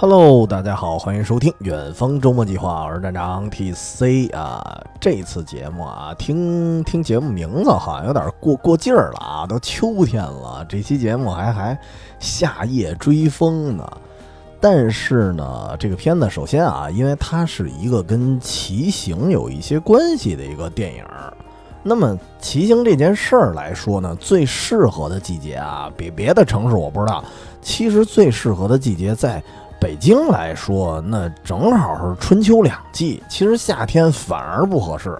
Hello，大家好，欢迎收听远方周末计划，我是站长 TC 啊。这次节目啊，听听节目名字好像有点过过劲儿了啊，都秋天了，这期节目还还夏夜追风呢。但是呢，这个片子首先啊，因为它是一个跟骑行有一些关系的一个电影。那么骑行这件事儿来说呢，最适合的季节啊，比别的城市我不知道，其实最适合的季节在。北京来说，那正好是春秋两季。其实夏天反而不合适，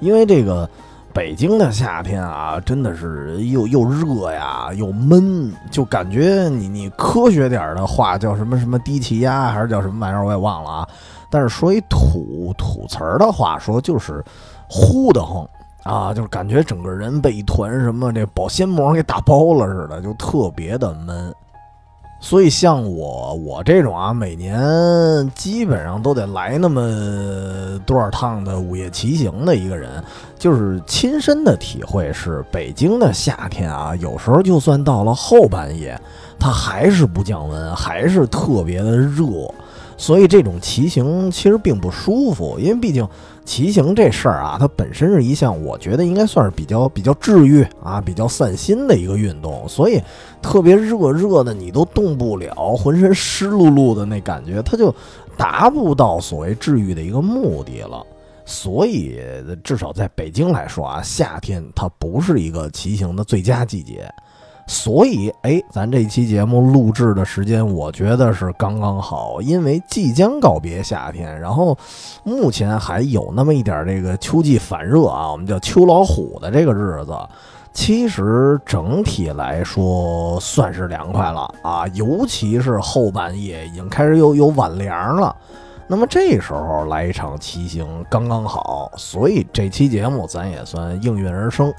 因为这个北京的夏天啊，真的是又又热呀，又闷，就感觉你你科学点的话叫什么什么低气压，还是叫什么玩意儿，我也忘了啊。但是说一土土词儿的话说，就是呼的慌啊，就是感觉整个人被一团什么这保鲜膜给打包了似的，就特别的闷。所以，像我我这种啊，每年基本上都得来那么多少趟的午夜骑行的一个人，就是亲身的体会是，北京的夏天啊，有时候就算到了后半夜，它还是不降温，还是特别的热。所以这种骑行其实并不舒服，因为毕竟骑行这事儿啊，它本身是一项我觉得应该算是比较比较治愈啊、比较散心的一个运动。所以特别热热的，你都动不了，浑身湿漉漉的那感觉，它就达不到所谓治愈的一个目的了。所以至少在北京来说啊，夏天它不是一个骑行的最佳季节。所以，哎，咱这期节目录制的时间，我觉得是刚刚好，因为即将告别夏天，然后目前还有那么一点这个秋季反热啊，我们叫秋老虎的这个日子，其实整体来说算是凉快了啊，尤其是后半夜已经开始有有晚凉了，那么这时候来一场骑行刚刚好，所以这期节目咱也算应运而生。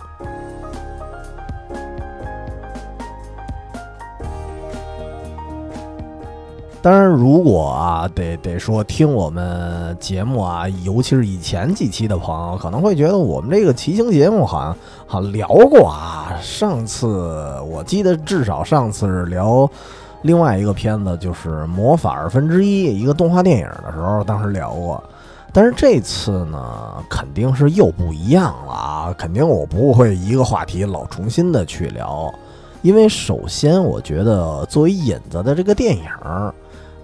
当然，如果啊，得得说听我们节目啊，尤其是以前几期的朋友，可能会觉得我们这个骑行节目好像好聊过啊。上次我记得至少上次是聊另外一个片子，就是《魔法二分之一》一个动画电影的时候，当时聊过。但是这次呢，肯定是又不一样了啊！肯定我不会一个话题老重新的去聊，因为首先我觉得作为引子的这个电影。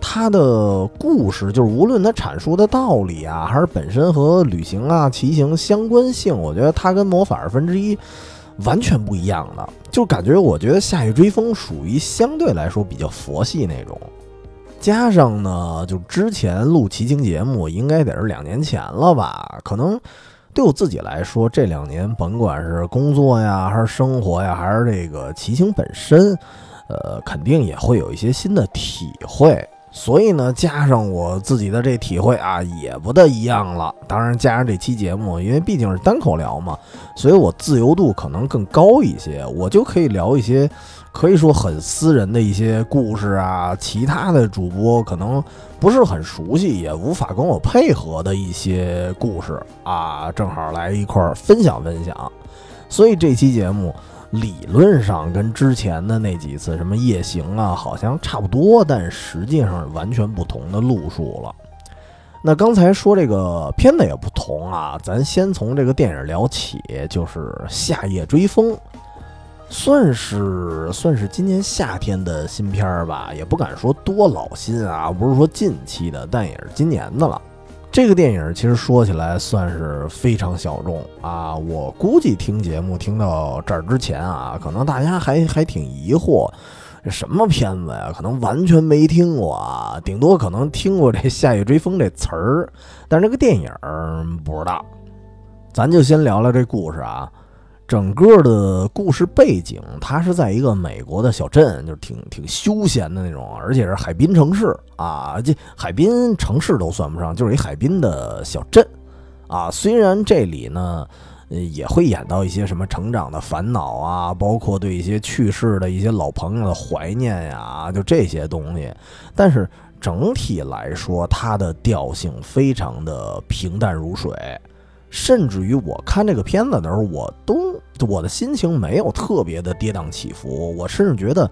它的故事就是无论它阐述的道理啊，还是本身和旅行啊、骑行相关性，我觉得它跟魔法二分之一完全不一样的。就感觉我觉得夏夜追风属于相对来说比较佛系那种。加上呢，就之前录骑行节目应该得是两年前了吧？可能对我自己来说，这两年甭管是工作呀，还是生活呀，还是这个骑行本身，呃，肯定也会有一些新的体会。所以呢，加上我自己的这体会啊，也不大一样了。当然，加上这期节目，因为毕竟是单口聊嘛，所以我自由度可能更高一些，我就可以聊一些可以说很私人的一些故事啊。其他的主播可能不是很熟悉，也无法跟我配合的一些故事啊，正好来一块儿分享分享。所以这期节目。理论上跟之前的那几次什么夜行啊，好像差不多，但实际上是完全不同的路数了。那刚才说这个片子也不同啊，咱先从这个电影聊起，就是《夏夜追风》，算是算是今年夏天的新片儿吧，也不敢说多老新啊，不是说近期的，但也是今年的了。这个电影其实说起来算是非常小众啊，我估计听节目听到这儿之前啊，可能大家还还挺疑惑，这什么片子呀？可能完全没听过啊，顶多可能听过这《夏夜追风》这词儿，但是这个电影不知道。咱就先聊聊这故事啊。整个的故事背景，它是在一个美国的小镇，就是挺挺休闲的那种，而且是海滨城市啊，这海滨城市都算不上，就是一海滨的小镇啊。虽然这里呢，也会演到一些什么成长的烦恼啊，包括对一些去世的一些老朋友的怀念呀，就这些东西，但是整体来说，它的调性非常的平淡如水。甚至于我看这个片子的时候，我都我的心情没有特别的跌宕起伏，我甚至觉得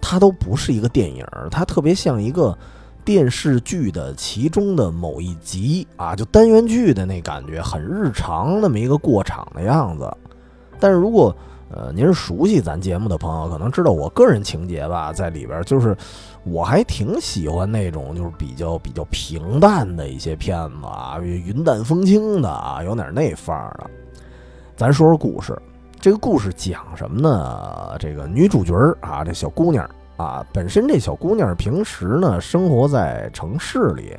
它都不是一个电影，它特别像一个电视剧的其中的某一集啊，就单元剧的那感觉，很日常那么一个过场的样子。但是如果呃您是熟悉咱节目的朋友，可能知道我个人情节吧，在里边就是我还挺喜欢那种就是比较比较平淡的一些片子啊，云淡风轻的啊，有点那范儿的。咱说说故事，这个故事讲什么呢？这个女主角啊，这小姑娘。啊，本身这小姑娘平时呢生活在城市里，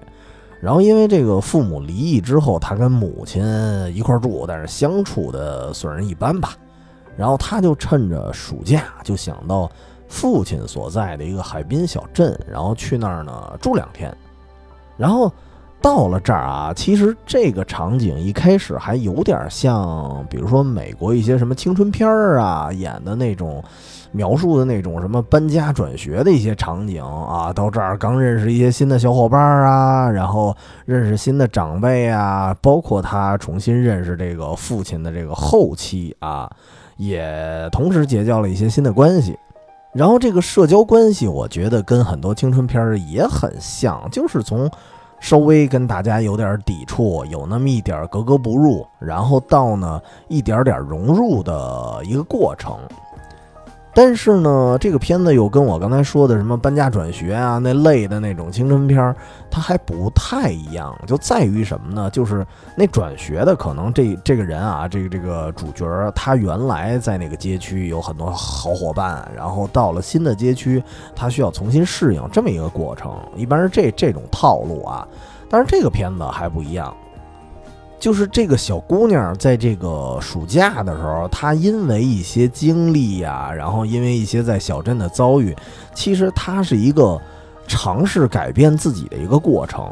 然后因为这个父母离异之后，她跟母亲一块住，但是相处的算是一般吧。然后她就趁着暑假，就想到父亲所在的一个海滨小镇，然后去那儿呢住两天。然后到了这儿啊，其实这个场景一开始还有点像，比如说美国一些什么青春片儿啊演的那种。描述的那种什么搬家转学的一些场景啊，到这儿刚认识一些新的小伙伴啊，然后认识新的长辈啊，包括他重新认识这个父亲的这个后期啊，也同时结交了一些新的关系。然后这个社交关系，我觉得跟很多青春片儿也很像，就是从稍微跟大家有点抵触，有那么一点格格不入，然后到呢一点点融入的一个过程。但是呢，这个片子又跟我刚才说的什么搬家转学啊那类的那种青春片儿，它还不太一样，就在于什么呢？就是那转学的可能这这个人啊，这个这个主角他原来在那个街区有很多好伙伴，然后到了新的街区，他需要重新适应这么一个过程，一般是这这种套路啊。但是这个片子还不一样。就是这个小姑娘在这个暑假的时候，她因为一些经历呀，然后因为一些在小镇的遭遇，其实她是一个尝试改变自己的一个过程。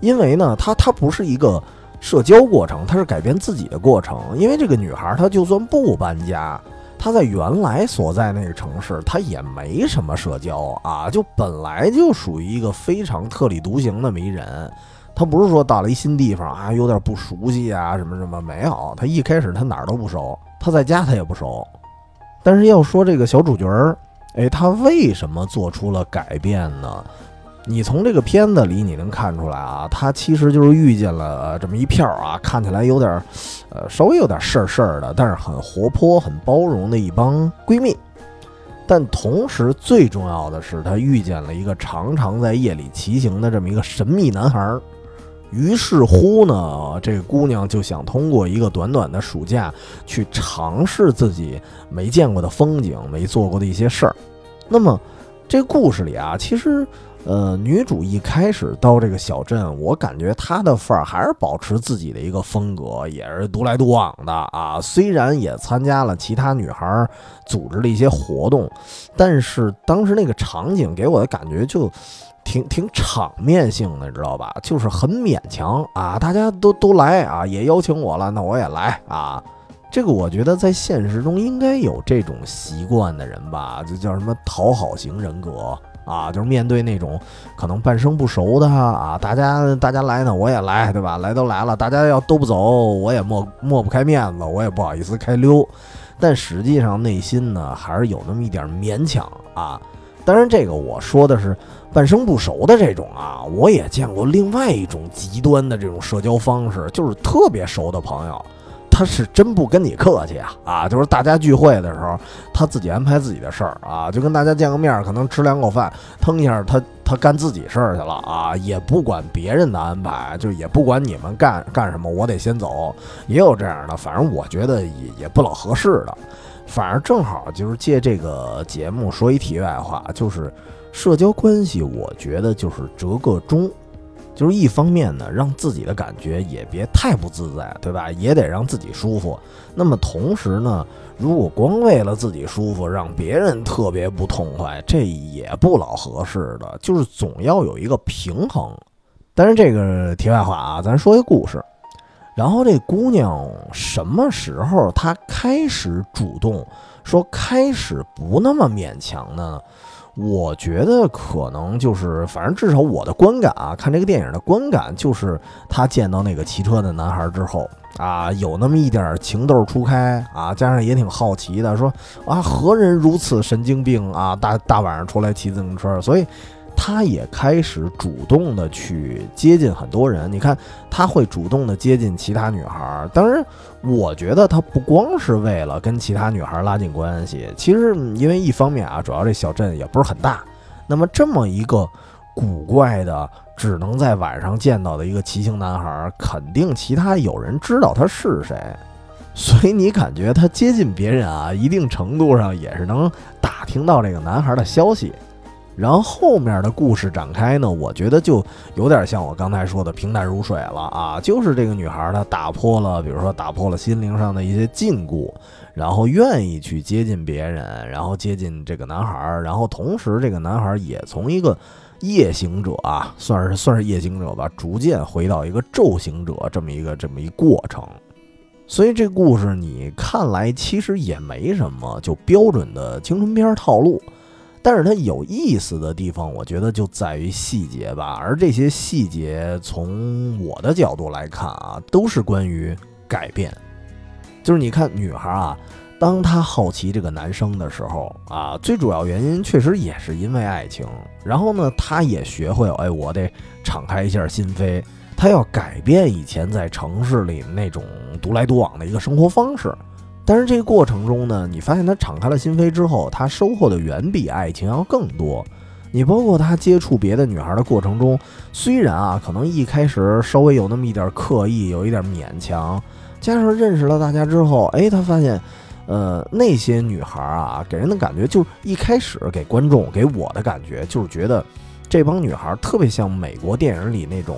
因为呢，她她不是一个社交过程，她是改变自己的过程。因为这个女孩她就算不搬家，她在原来所在那个城市，她也没什么社交啊，就本来就属于一个非常特立独行的迷人。他不是说到了一新地方啊，有点不熟悉啊，什么什么没有。他一开始他哪儿都不熟，他在家他也不熟。但是要说这个小主角儿，哎，他为什么做出了改变呢？你从这个片子里你能看出来啊，他其实就是遇见了这么一票啊，看起来有点，呃，稍微有点事儿事儿的，但是很活泼、很包容的一帮闺蜜。但同时最重要的是，他遇见了一个常常在夜里骑行的这么一个神秘男孩儿。于是乎呢，这个姑娘就想通过一个短短的暑假去尝试自己没见过的风景、没做过的一些事儿。那么，这故事里啊，其实，呃，女主一开始到这个小镇，我感觉她的范儿还是保持自己的一个风格，也是独来独往的啊。虽然也参加了其他女孩组织的一些活动，但是当时那个场景给我的感觉就。挺挺场面性的，知道吧？就是很勉强啊，大家都都来啊，也邀请我了，那我也来啊。这个我觉得在现实中应该有这种习惯的人吧，就叫什么讨好型人格啊，就是面对那种可能半生不熟的啊，大家大家来呢，我也来，对吧？来都来了，大家要都不走，我也抹抹不开面子，我也不好意思开溜。但实际上内心呢，还是有那么一点勉强啊。当然，这个我说的是。半生不熟的这种啊，我也见过另外一种极端的这种社交方式，就是特别熟的朋友，他是真不跟你客气啊啊！就是大家聚会的时候，他自己安排自己的事儿啊，就跟大家见个面，可能吃两口饭，腾一下他他干自己事儿去了啊，也不管别人的安排，就也不管你们干干什么，我得先走。也有这样的，反正我觉得也也不老合适的。反正正好就是借这个节目说一题外话，就是。社交关系，我觉得就是折个中，就是一方面呢，让自己的感觉也别太不自在，对吧？也得让自己舒服。那么同时呢，如果光为了自己舒服，让别人特别不痛快，这也不老合适的。就是总要有一个平衡。但是这个题外话啊，咱说一故事。然后这姑娘什么时候她开始主动说开始不那么勉强呢？我觉得可能就是，反正至少我的观感啊，看这个电影的观感就是，他见到那个骑车的男孩之后啊，有那么一点情窦初开啊，加上也挺好奇的，说啊，何人如此神经病啊，大大晚上出来骑自行车，所以他也开始主动的去接近很多人。你看，他会主动的接近其他女孩。当然，我觉得他不光是为了跟其他女孩拉近关系，其实因为一方面啊，主要这小镇也不是很大。那么这么一个古怪的，只能在晚上见到的一个骑行男孩，肯定其他有人知道他是谁。所以你感觉他接近别人啊，一定程度上也是能打听到这个男孩的消息。然后后面的故事展开呢，我觉得就有点像我刚才说的平淡如水了啊，就是这个女孩她打破了，比如说打破了心灵上的一些禁锢，然后愿意去接近别人，然后接近这个男孩，然后同时这个男孩也从一个夜行者啊，算是算是夜行者吧，逐渐回到一个昼行者这么一个这么一过程。所以这故事你看来其实也没什么，就标准的青春片套路。但是它有意思的地方，我觉得就在于细节吧。而这些细节，从我的角度来看啊，都是关于改变。就是你看，女孩啊，当她好奇这个男生的时候啊，最主要原因确实也是因为爱情。然后呢，她也学会，哎，我得敞开一下心扉。他要改变以前在城市里那种独来独往的一个生活方式，但是这个过程中呢，你发现他敞开了心扉之后，他收获的远比爱情要更多。你包括他接触别的女孩的过程中，虽然啊，可能一开始稍微有那么一点刻意，有一点勉强，加上认识了大家之后，哎，他发现，呃，那些女孩啊，给人的感觉就是一开始给观众给我的感觉就是觉得这帮女孩特别像美国电影里那种。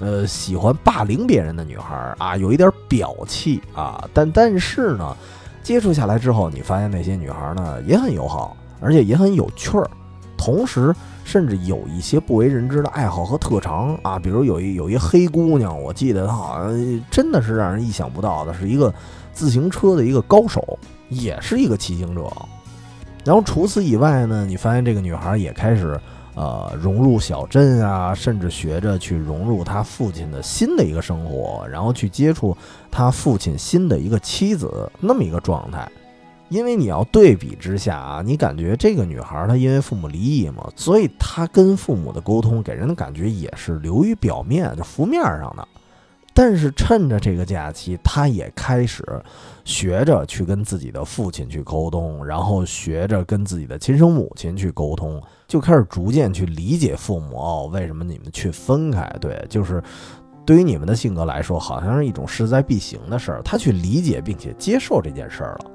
呃，喜欢霸凌别人的女孩啊，有一点表气啊，但但是呢，接触下来之后，你发现那些女孩呢也很友好，而且也很有趣儿，同时甚至有一些不为人知的爱好和特长啊，比如有一有一黑姑娘，我记得她好像真的是让人意想不到的，是一个自行车的一个高手，也是一个骑行者。然后除此以外呢，你发现这个女孩也开始。呃，融入小镇啊，甚至学着去融入他父亲的新的一个生活，然后去接触他父亲新的一个妻子，那么一个状态。因为你要对比之下啊，你感觉这个女孩她因为父母离异嘛，所以她跟父母的沟通给人的感觉也是流于表面，就浮面上的。但是趁着这个假期，他也开始学着去跟自己的父亲去沟通，然后学着跟自己的亲生母亲去沟通。就开始逐渐去理解父母哦，为什么你们去分开？对，就是对于你们的性格来说，好像是一种势在必行的事儿。他去理解并且接受这件事儿了，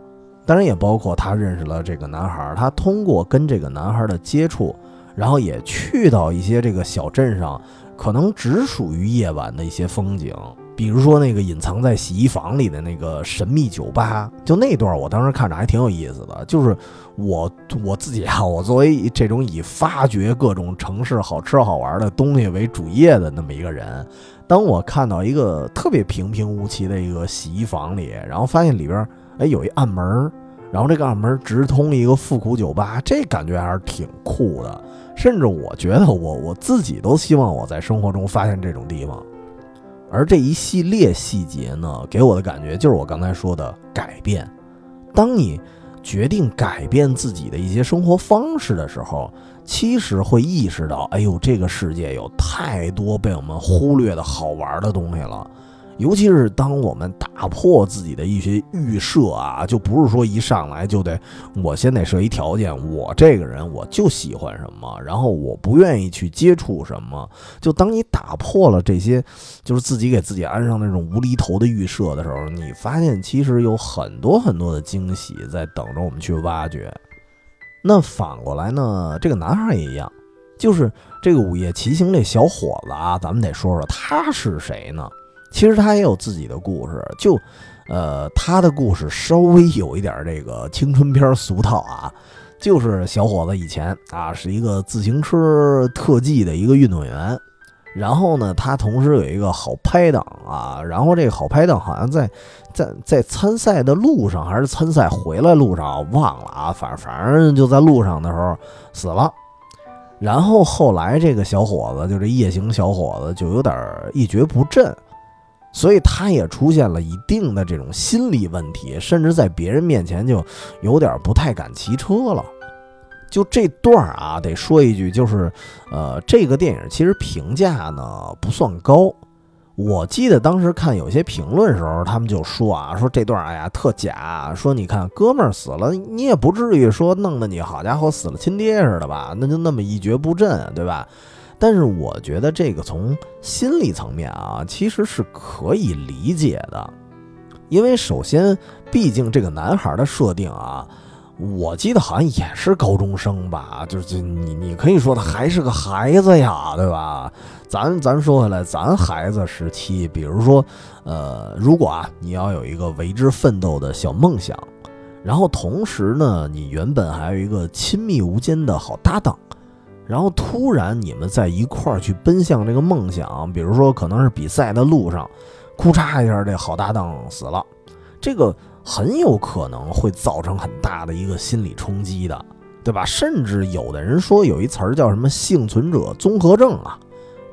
当然也包括他认识了这个男孩，他通过跟这个男孩的接触，然后也去到一些这个小镇上，可能只属于夜晚的一些风景。比如说那个隐藏在洗衣房里的那个神秘酒吧，就那段我当时看着还挺有意思的。就是我我自己啊，我作为这种以发掘各种城市好吃好玩的东西为主业的那么一个人，当我看到一个特别平平无奇的一个洗衣房里，然后发现里边哎有一暗门，然后这个暗门直通一个复古酒吧，这感觉还是挺酷的。甚至我觉得我我自己都希望我在生活中发现这种地方。而这一系列细节呢，给我的感觉就是我刚才说的改变。当你决定改变自己的一些生活方式的时候，其实会意识到，哎呦，这个世界有太多被我们忽略的好玩的东西了。尤其是当我们打破自己的一些预设啊，就不是说一上来就得我先得设一条件，我这个人我就喜欢什么，然后我不愿意去接触什么。就当你打破了这些，就是自己给自己安上那种无厘头的预设的时候，你发现其实有很多很多的惊喜在等着我们去挖掘。那反过来呢，这个男孩也一样，就是这个午夜骑行这小伙子啊，咱们得说说他是谁呢？其实他也有自己的故事，就，呃，他的故事稍微有一点这个青春片俗套啊，就是小伙子以前啊是一个自行车特技的一个运动员，然后呢，他同时有一个好拍档啊，然后这个好拍档好像在在在参赛的路上还是参赛回来路上忘了啊，反反正就在路上的时候死了，然后后来这个小伙子就这夜行小伙子就有点一蹶不振。所以他也出现了一定的这种心理问题，甚至在别人面前就有点不太敢骑车了。就这段儿啊，得说一句，就是呃，这个电影其实评价呢不算高。我记得当时看有些评论时候，他们就说啊，说这段哎呀特假，说你看哥们儿死了，你也不至于说弄得你好家伙死了亲爹似的吧？那就那么一蹶不振，对吧？但是我觉得这个从心理层面啊，其实是可以理解的，因为首先，毕竟这个男孩的设定啊。我记得好像也是高中生吧，就是你你可以说他还是个孩子呀，对吧？咱咱说回来，咱孩子时期，比如说，呃，如果啊你要有一个为之奋斗的小梦想，然后同时呢，你原本还有一个亲密无间的好搭档，然后突然你们在一块儿去奔向这个梦想，比如说可能是比赛的路上，哭嚓一下，这好搭档死了，这个。很有可能会造成很大的一个心理冲击的，对吧？甚至有的人说有一词儿叫什么幸存者综合症啊，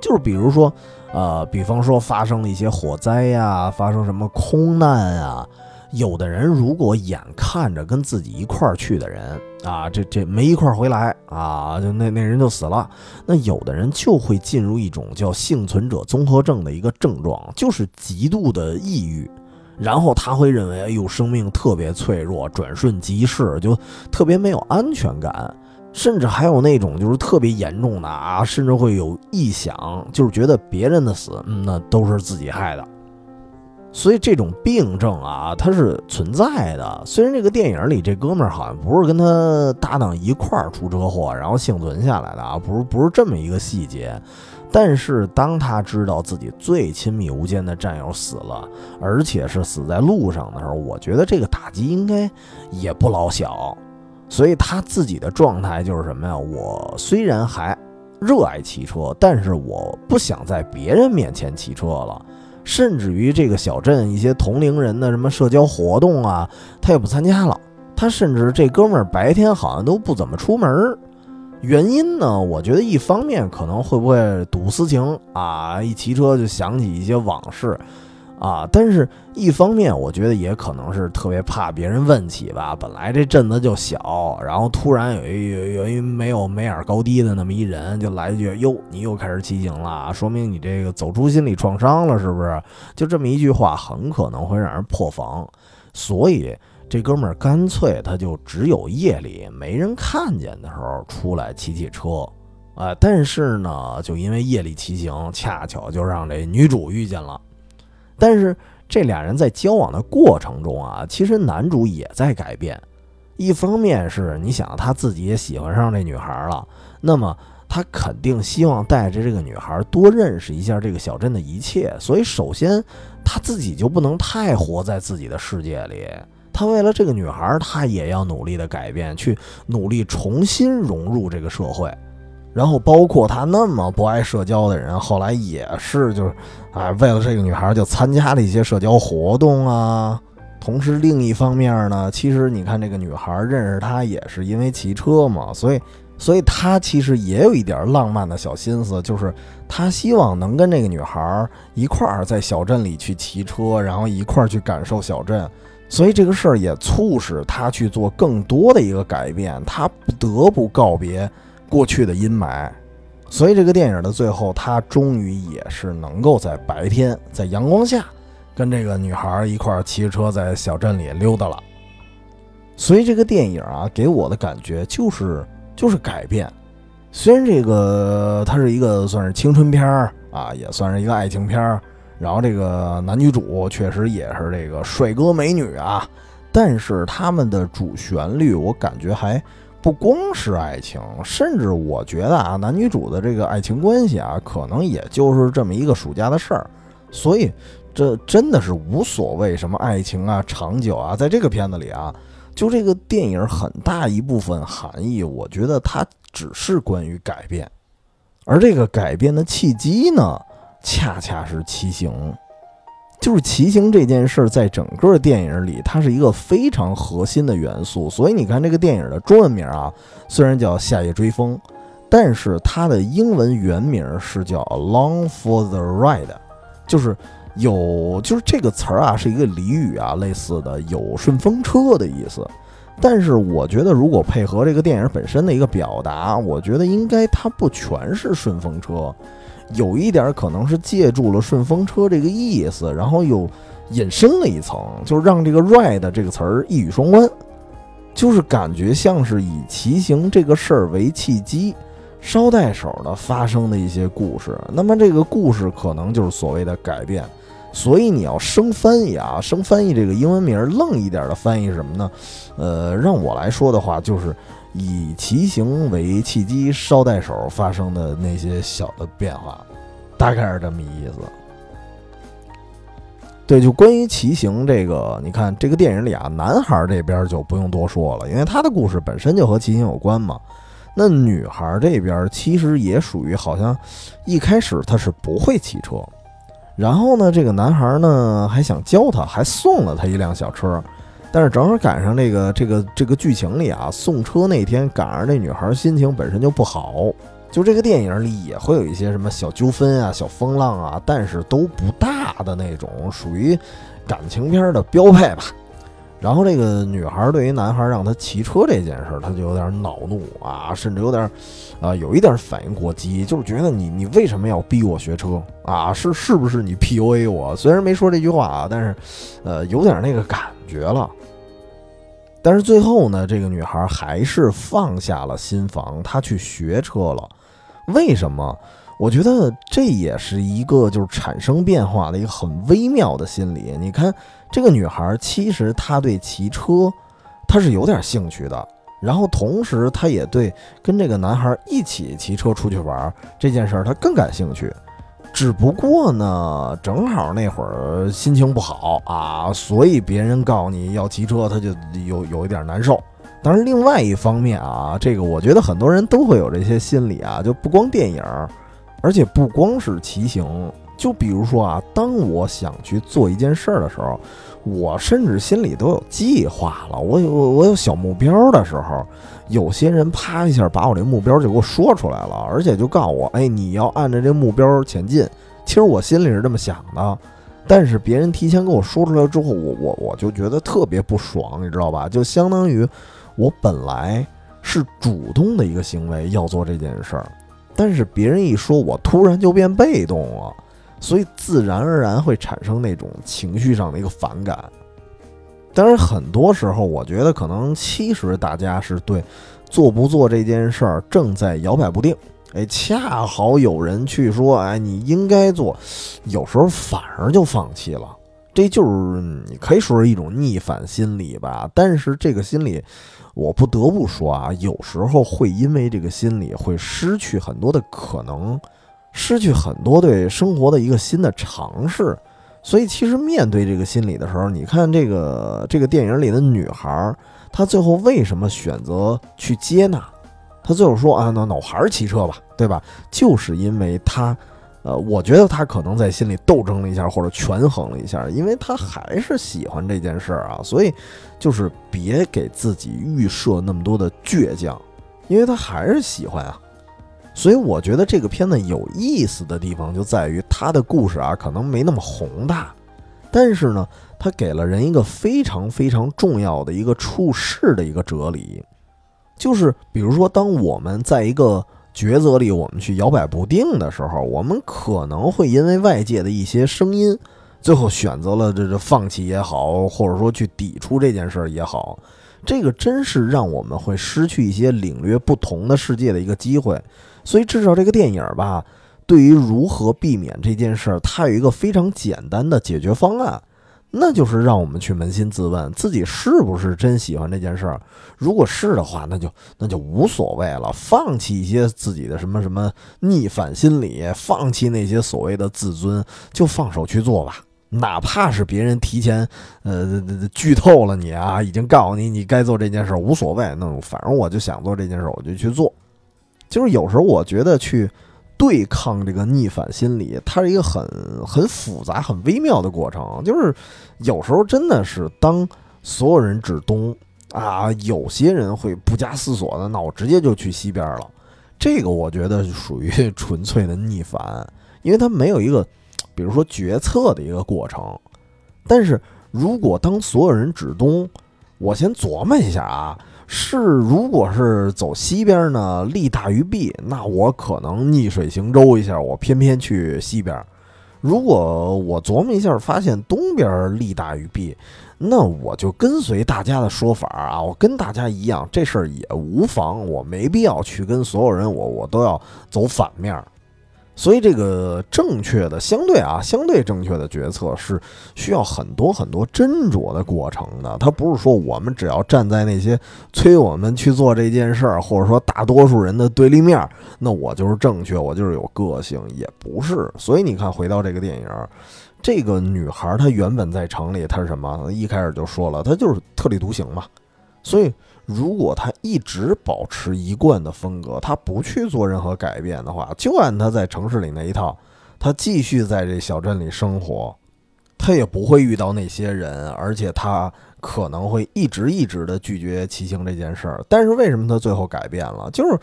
就是比如说，呃，比方说发生了一些火灾呀，发生什么空难啊，有的人如果眼看着跟自己一块儿去的人啊，这这没一块儿回来啊，就那那人就死了，那有的人就会进入一种叫幸存者综合症的一个症状，就是极度的抑郁。然后他会认为，哎呦，生命特别脆弱，转瞬即逝，就特别没有安全感，甚至还有那种就是特别严重的啊，甚至会有臆想，就是觉得别人的死，嗯，那都是自己害的。所以这种病症啊，它是存在的。虽然这个电影里这哥们儿好像不是跟他搭档一块儿出车祸，然后幸存下来的啊，不是不是这么一个细节。但是当他知道自己最亲密无间的战友死了，而且是死在路上的时候，我觉得这个打击应该也不老小。所以他自己的状态就是什么呀？我虽然还热爱骑车，但是我不想在别人面前骑车了。甚至于这个小镇一些同龄人的什么社交活动啊，他也不参加了。他甚至这哥们儿白天好像都不怎么出门儿。原因呢？我觉得一方面可能会不会赌私情啊，一骑车就想起一些往事啊。但是，一方面我觉得也可能是特别怕别人问起吧。本来这镇子就小，然后突然有一有有一没有眉眼高低的那么一人就来一句：“哟，你又开始骑行了，说明你这个走出心理创伤了，是不是？”就这么一句话，很可能会让人破防。所以。这哥们儿干脆他就只有夜里没人看见的时候出来骑骑车，啊，但是呢，就因为夜里骑行，恰巧就让这女主遇见了。但是这俩人在交往的过程中啊，其实男主也在改变。一方面是你想他自己也喜欢上这女孩了，那么他肯定希望带着这个女孩多认识一下这个小镇的一切，所以首先他自己就不能太活在自己的世界里。他为了这个女孩，他也要努力的改变，去努力重新融入这个社会。然后，包括他那么不爱社交的人，后来也是就是，啊，为了这个女孩就参加了一些社交活动啊。同时，另一方面呢，其实你看这个女孩认识他也是因为骑车嘛，所以，所以他其实也有一点浪漫的小心思，就是他希望能跟这个女孩一块儿在小镇里去骑车，然后一块儿去感受小镇。所以这个事儿也促使他去做更多的一个改变，他不得不告别过去的阴霾。所以这个电影的最后，他终于也是能够在白天，在阳光下，跟这个女孩一块儿骑车在小镇里溜达了。所以这个电影啊，给我的感觉就是就是改变。虽然这个它是一个算是青春片儿啊，也算是一个爱情片儿。然后这个男女主确实也是这个帅哥美女啊，但是他们的主旋律我感觉还不光是爱情，甚至我觉得啊，男女主的这个爱情关系啊，可能也就是这么一个暑假的事儿。所以这真的是无所谓什么爱情啊、长久啊，在这个片子里啊，就这个电影很大一部分含义，我觉得它只是关于改变，而这个改变的契机呢？恰恰是骑行，就是骑行这件事，在整个电影里，它是一个非常核心的元素。所以你看，这个电影的中文名啊，虽然叫《夏夜追风》，但是它的英文原名是叫《Along for the Ride》，就是有，就是这个词儿啊，是一个俚语啊，类似的有顺风车的意思。但是我觉得，如果配合这个电影本身的一个表达，我觉得应该它不全是顺风车，有一点可能是借助了顺风车这个意思，然后又引申了一层，就是让这个 ride 这个词儿一语双关，就是感觉像是以骑行这个事儿为契机，捎带手的发生的一些故事。那么这个故事可能就是所谓的改变。所以你要生翻译啊，生翻译这个英文名愣一点的翻译什么呢？呃，让我来说的话，就是以骑行为契机，捎带手发生的那些小的变化，大概是这么意思。对，就关于骑行这个，你看这个电影里啊，男孩这边就不用多说了，因为他的故事本身就和骑行有关嘛。那女孩这边其实也属于好像一开始她是不会骑车。然后呢，这个男孩呢还想教他，还送了他一辆小车，但是正好赶上这个这个这个剧情里啊，送车那天赶上那女孩心情本身就不好，就这个电影里也会有一些什么小纠纷啊、小风浪啊，但是都不大的那种，属于感情片的标配吧。然后这个女孩对于男孩让他骑车这件事，他就有点恼怒啊，甚至有点，啊，有一点反应过激，就是觉得你你为什么要逼我学车啊？是是不是你 PUA 我？虽然没说这句话啊，但是，呃，有点那个感觉了。但是最后呢，这个女孩还是放下了心防，她去学车了。为什么？我觉得这也是一个就是产生变化的一个很微妙的心理。你看。这个女孩其实她对骑车，她是有点兴趣的。然后同时，她也对跟这个男孩一起骑车出去玩这件事儿，她更感兴趣。只不过呢，正好那会儿心情不好啊，所以别人告诉你要骑车，她就有有一点难受。当然，另外一方面啊，这个我觉得很多人都会有这些心理啊，就不光电影，而且不光是骑行。就比如说啊，当我想去做一件事儿的时候，我甚至心里都有计划了。我有我有小目标的时候，有些人啪一下把我这目标就给我说出来了，而且就告诉我，哎，你要按照这目标前进。其实我心里是这么想的，但是别人提前跟我说出来之后，我我我就觉得特别不爽，你知道吧？就相当于我本来是主动的一个行为要做这件事儿，但是别人一说，我突然就变被动了。所以自然而然会产生那种情绪上的一个反感。当然，很多时候我觉得可能其实大家是对做不做这件事儿正在摇摆不定。哎，恰好有人去说，哎，你应该做，有时候反而就放弃了。这就是你可以说是一种逆反心理吧。但是这个心理，我不得不说啊，有时候会因为这个心理会失去很多的可能。失去很多对生活的一个新的尝试，所以其实面对这个心理的时候，你看这个这个电影里的女孩，她最后为什么选择去接纳？她最后说啊，那那我还是骑车吧，对吧？就是因为她，呃，我觉得他可能在心里斗争了一下，或者权衡了一下，因为他还是喜欢这件事儿啊，所以就是别给自己预设那么多的倔强，因为他还是喜欢啊。所以我觉得这个片子有意思的地方就在于它的故事啊，可能没那么宏大，但是呢，它给了人一个非常非常重要的一个处事的一个哲理，就是比如说，当我们在一个抉择里，我们去摇摆不定的时候，我们可能会因为外界的一些声音，最后选择了这这放弃也好，或者说去抵触这件事儿也好，这个真是让我们会失去一些领略不同的世界的一个机会。所以，至少这个电影吧，对于如何避免这件事儿，它有一个非常简单的解决方案，那就是让我们去扪心自问，自己是不是真喜欢这件事儿。如果是的话，那就那就无所谓了，放弃一些自己的什么什么逆反心理，放弃那些所谓的自尊，就放手去做吧。哪怕是别人提前呃剧透了你啊，已经告诉你你该做这件事儿，无所谓。那反正我就想做这件事儿，我就去做。就是有时候我觉得去对抗这个逆反心理，它是一个很很复杂、很微妙的过程。就是有时候真的是当所有人指东啊，有些人会不加思索的，那我直接就去西边了。这个我觉得属于纯粹的逆反，因为它没有一个比如说决策的一个过程。但是如果当所有人指东，我先琢磨一下啊，是如果是走西边呢，利大于弊，那我可能逆水行舟一下，我偏偏去西边。如果我琢磨一下，发现东边利大于弊，那我就跟随大家的说法啊，我跟大家一样，这事儿也无妨，我没必要去跟所有人，我我都要走反面。所以，这个正确的相对啊，相对正确的决策是需要很多很多斟酌的过程的。它不是说我们只要站在那些催我们去做这件事儿，或者说大多数人的对立面，那我就是正确，我就是有个性，也不是。所以你看，回到这个电影，这个女孩她原本在城里，她是什么？一开始就说了，她就是特立独行嘛。所以。如果他一直保持一贯的风格，他不去做任何改变的话，就按他在城市里那一套，他继续在这小镇里生活，他也不会遇到那些人，而且他可能会一直一直的拒绝骑行这件事儿。但是为什么他最后改变了？就是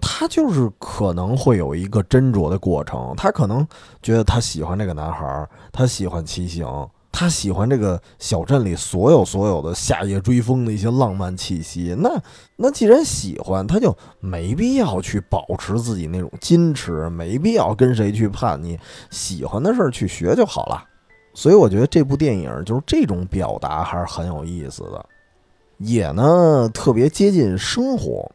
他就是可能会有一个斟酌的过程，他可能觉得他喜欢这个男孩，他喜欢骑行。他喜欢这个小镇里所有所有的夏夜追风的一些浪漫气息。那那既然喜欢，他就没必要去保持自己那种矜持，没必要跟谁去叛逆。喜欢的事儿去学就好了。所以我觉得这部电影就是这种表达还是很有意思的，也呢特别接近生活。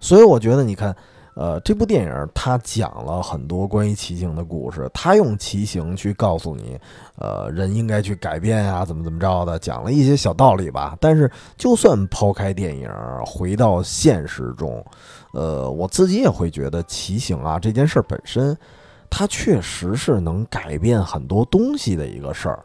所以我觉得你看。呃，这部电影它讲了很多关于骑行的故事，它用骑行去告诉你，呃，人应该去改变啊，怎么怎么着的，讲了一些小道理吧。但是，就算抛开电影，回到现实中，呃，我自己也会觉得骑行啊这件事本身，它确实是能改变很多东西的一个事儿。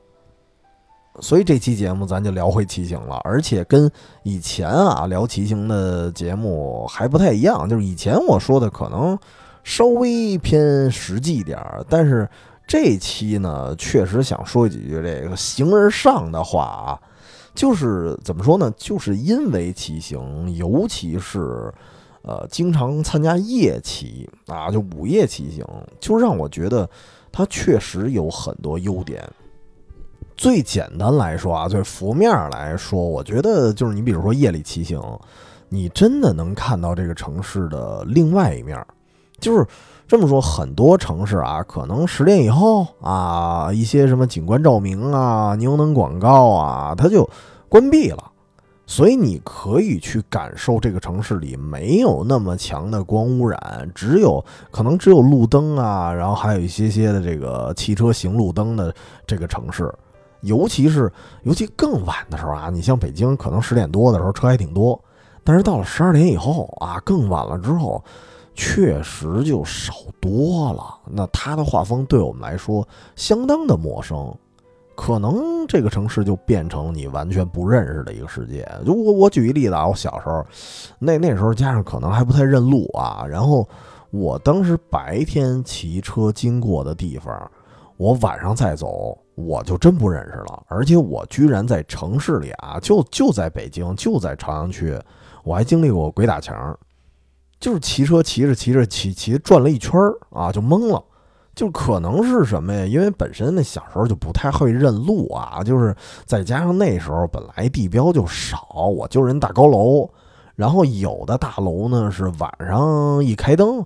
所以这期节目咱就聊回骑行了，而且跟以前啊聊骑行的节目还不太一样。就是以前我说的可能稍微偏实际点儿，但是这期呢确实想说几句这个形而上的话啊，就是怎么说呢？就是因为骑行，尤其是呃经常参加夜骑啊，就午夜骑行，就让我觉得它确实有很多优点。最简单来说啊，最浮面来说，我觉得就是你比如说夜里骑行，你真的能看到这个城市的另外一面。就是这么说，很多城市啊，可能十点以后啊，一些什么景观照明啊、霓虹广告啊，它就关闭了，所以你可以去感受这个城市里没有那么强的光污染，只有可能只有路灯啊，然后还有一些些的这个汽车行路灯的这个城市。尤其是尤其更晚的时候啊，你像北京，可能十点多的时候车还挺多，但是到了十二点以后啊，更晚了之后，确实就少多了。那它的画风对我们来说相当的陌生，可能这个城市就变成你完全不认识的一个世界。如果我举一例子啊，我小时候那那时候加上可能还不太认路啊，然后我当时白天骑车经过的地方，我晚上再走。我就真不认识了，而且我居然在城市里啊，就就在北京，就在朝阳区，我还经历过鬼打墙，就是骑车骑着骑着骑骑转了一圈儿啊，就懵了，就可能是什么呀？因为本身那小时候就不太会认路啊，就是再加上那时候本来地标就少，我就人大高楼，然后有的大楼呢是晚上一开灯。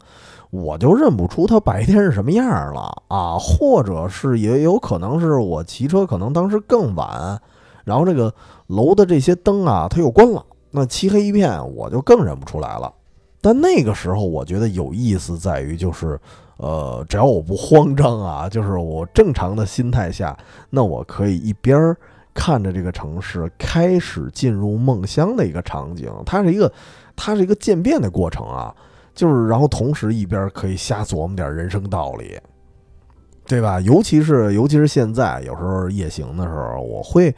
我就认不出它白天是什么样了啊，或者是也有可能是我骑车可能当时更晚，然后这个楼的这些灯啊它又关了，那漆黑一片，我就更认不出来了。但那个时候我觉得有意思在于就是，呃，只要我不慌张啊，就是我正常的心态下，那我可以一边看着这个城市开始进入梦乡的一个场景，它是一个它是一个渐变的过程啊。就是，然后同时一边可以瞎琢磨点人生道理，对吧？尤其是尤其是现在，有时候夜行的时候，我会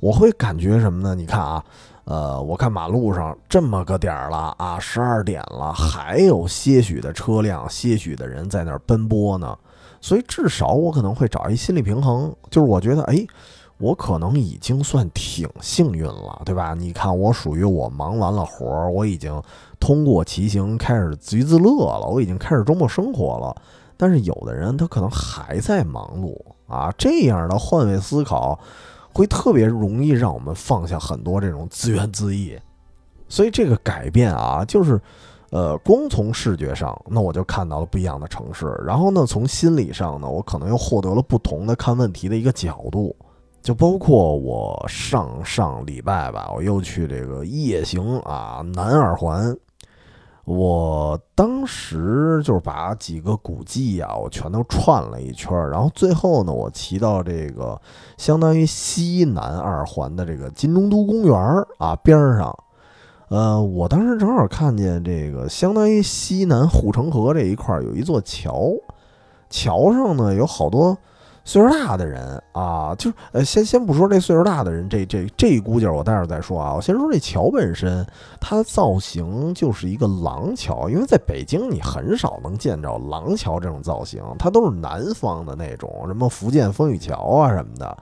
我会感觉什么呢？你看啊，呃，我看马路上这么个点儿了啊，十二点了，还有些许的车辆、些许的人在那儿奔波呢。所以至少我可能会找一心理平衡，就是我觉得，哎。我可能已经算挺幸运了，对吧？你看，我属于我忙完了活儿，我已经通过骑行开始自娱自乐了，我已经开始周末生活了。但是有的人他可能还在忙碌啊，这样的换位思考会特别容易让我们放下很多这种自怨自艾。所以这个改变啊，就是呃，光从视觉上，那我就看到了不一样的城市。然后呢，从心理上呢，我可能又获得了不同的看问题的一个角度。就包括我上上礼拜吧，我又去这个夜行啊南二环。我当时就是把几个古迹啊，我全都串了一圈儿，然后最后呢，我骑到这个相当于西南二环的这个金中都公园儿啊边上，呃，我当时正好看见这个相当于西南护城河这一块儿有一座桥，桥上呢有好多。岁数大的人啊，就呃，先先不说这岁数大的人，这这这一估计我待会儿再说啊。我先说这桥本身，它的造型就是一个廊桥，因为在北京你很少能见着廊桥这种造型，它都是南方的那种，什么福建风雨桥啊什么的。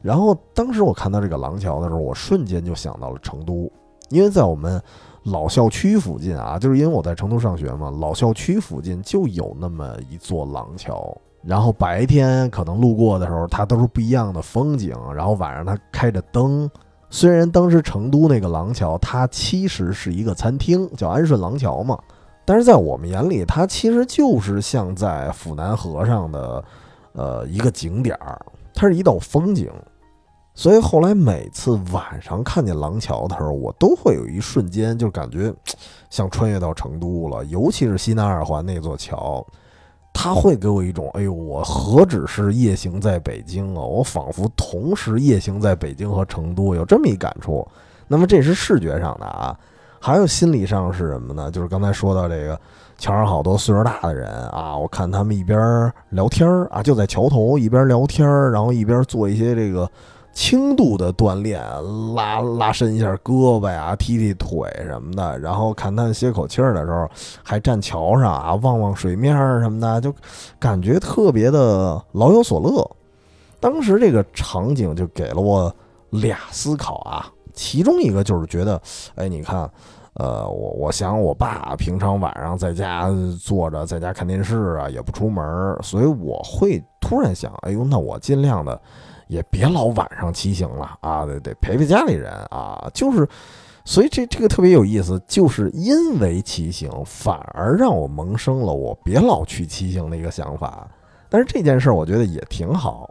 然后当时我看到这个廊桥的时候，我瞬间就想到了成都，因为在我们老校区附近啊，就是因为我在成都上学嘛，老校区附近就有那么一座廊桥。然后白天可能路过的时候，它都是不一样的风景。然后晚上它开着灯，虽然当时成都那个廊桥，它其实是一个餐厅，叫安顺廊桥嘛，但是在我们眼里，它其实就是像在府南河上的，呃，一个景点儿，它是一道风景。所以后来每次晚上看见廊桥的时候，我都会有一瞬间就感觉像穿越到成都了，尤其是西南二环那座桥。他会给我一种，哎呦，我何止是夜行在北京啊，我仿佛同时夜行在北京和成都，有这么一感触。那么这是视觉上的啊，还有心理上是什么呢？就是刚才说到这个桥上好多岁数大的人啊，我看他们一边聊天儿啊，就在桥头一边聊天儿然后一边做一些这个。轻度的锻炼，拉拉伸一下胳膊呀，踢踢腿什么的，然后看他歇口气儿的时候，还站桥上啊，望望水面什么的，就感觉特别的老有所乐。当时这个场景就给了我俩思考啊，其中一个就是觉得，哎，你看，呃，我我想我爸平常晚上在家坐着，在家看电视啊，也不出门，所以我会突然想，哎呦，那我尽量的。也别老晚上骑行了啊，得得陪陪家里人啊，就是，所以这这个特别有意思，就是因为骑行反而让我萌生了我别老去骑行的一个想法。但是这件事儿我觉得也挺好，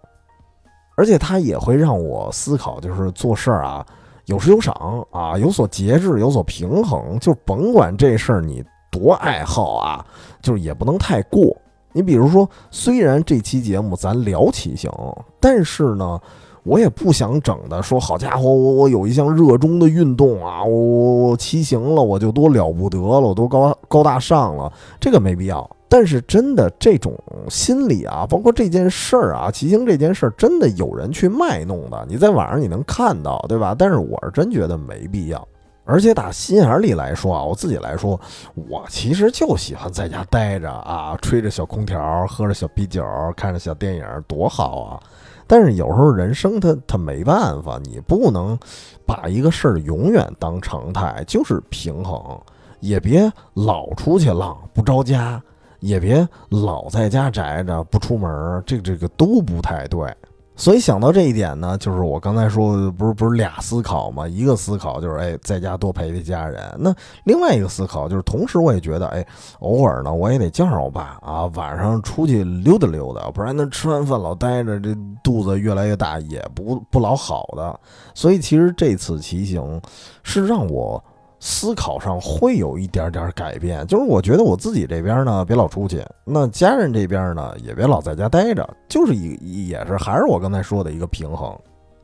而且它也会让我思考，就是做事儿啊有失有赏啊，有所节制，有所平衡，就甭管这事儿你多爱好啊，就是也不能太过。你比如说，虽然这期节目咱聊骑行，但是呢，我也不想整的说，好家伙，我我有一项热衷的运动啊，我我我骑行了，我就多了不得了，我多高高大上了，这个没必要。但是真的这种心理啊，包括这件事儿啊，骑行这件事儿，真的有人去卖弄的，你在网上你能看到，对吧？但是我是真觉得没必要。而且打心眼里来说啊，我自己来说，我其实就喜欢在家待着啊，吹着小空调，喝着小啤酒，看着小电影，多好啊！但是有时候人生它它没办法，你不能把一个事儿永远当常态，就是平衡，也别老出去浪不着家，也别老在家宅着不出门，这个这个都不太对。所以想到这一点呢，就是我刚才说不是不是俩思考吗？一个思考就是哎，在家多陪陪家人。那另外一个思考就是，同时我也觉得哎，偶尔呢我也得叫上我爸啊，晚上出去溜达溜达，不然那吃完饭老待着，这肚子越来越大也不不老好的。所以其实这次骑行是让我。思考上会有一点点改变，就是我觉得我自己这边呢，别老出去；那家人这边呢，也别老在家待着，就是一也是还是我刚才说的一个平衡。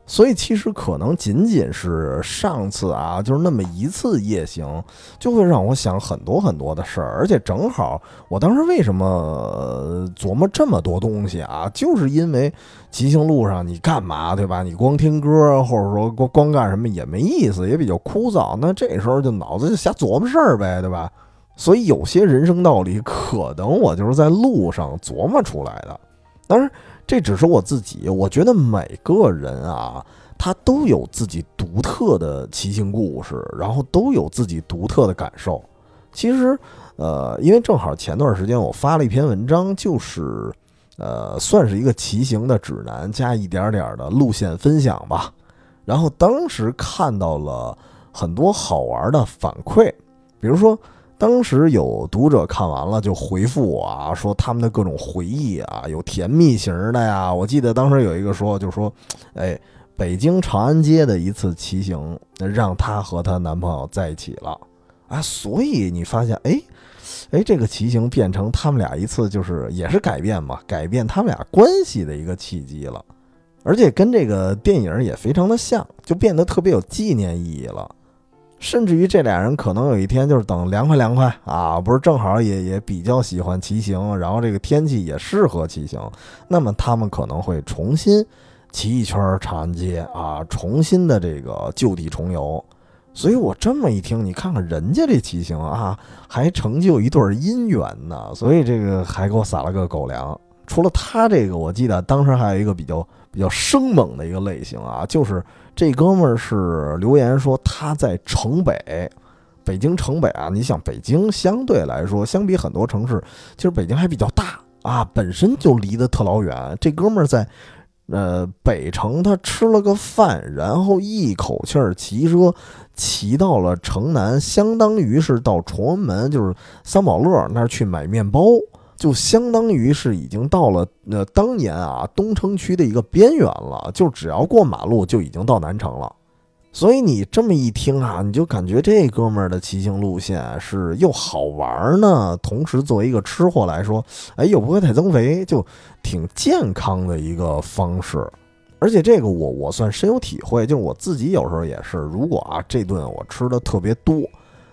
所以其实可能仅仅是上次啊，就是那么一次夜行，就会让我想很多很多的事儿。而且正好我当时为什么琢磨这么多东西啊，就是因为骑行路上你干嘛对吧？你光听歌或者说光光干什么也没意思，也比较枯燥。那这时候就脑子就瞎琢磨事儿呗，对吧？所以有些人生道理，可能我就是在路上琢磨出来的。当然。这只是我自己，我觉得每个人啊，他都有自己独特的骑行故事，然后都有自己独特的感受。其实，呃，因为正好前段时间我发了一篇文章，就是，呃，算是一个骑行的指南加一点点的路线分享吧。然后当时看到了很多好玩的反馈，比如说当时有读者看完了就回复我啊，说他们的各种回忆啊，有甜蜜型的呀。我记得当时有一个说，就说，哎，北京长安街的一次骑行，让她和她男朋友在一起了啊。所以你发现，哎。哎，这个骑行变成他们俩一次，就是也是改变嘛，改变他们俩关系的一个契机了，而且跟这个电影也非常的像，就变得特别有纪念意义了。甚至于这俩人可能有一天就是等凉快凉快啊，不是正好也也比较喜欢骑行，然后这个天气也适合骑行，那么他们可能会重新骑一圈长安街啊，重新的这个就地重游。所以我这么一听，你看看人家这骑行啊，还成就一对姻缘呢。所以这个还给我撒了个狗粮。除了他这个，我记得当时还有一个比较比较生猛的一个类型啊，就是这哥们儿是留言说他在城北，北京城北啊。你想北京相对来说，相比很多城市，其实北京还比较大啊，本身就离得特老远。这哥们儿在。呃，北城他吃了个饭，然后一口气儿骑车骑到了城南，相当于是到崇文门，就是三宝乐那儿去买面包，就相当于是已经到了呃当年啊东城区的一个边缘了，就只要过马路就已经到南城了。所以你这么一听啊，你就感觉这哥们儿的骑行路线是又好玩呢，同时作为一个吃货来说，哎，又不会太增肥，就挺健康的一个方式。而且这个我我算深有体会，就是我自己有时候也是，如果啊这顿我吃的特别多，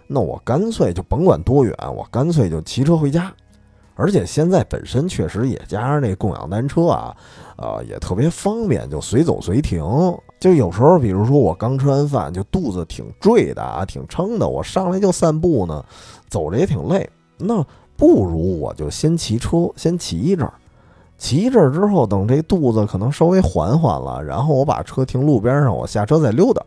那我干脆就甭管多远，我干脆就骑车回家。而且现在本身确实也加上那共享单车啊，呃，也特别方便，就随走随停。就有时候，比如说我刚吃完饭，就肚子挺坠的啊，挺撑的，我上来就散步呢，走着也挺累。那不如我就先骑车，先骑一阵儿，骑一阵儿之后，等这肚子可能稍微缓缓了，然后我把车停路边上，我下车再溜达，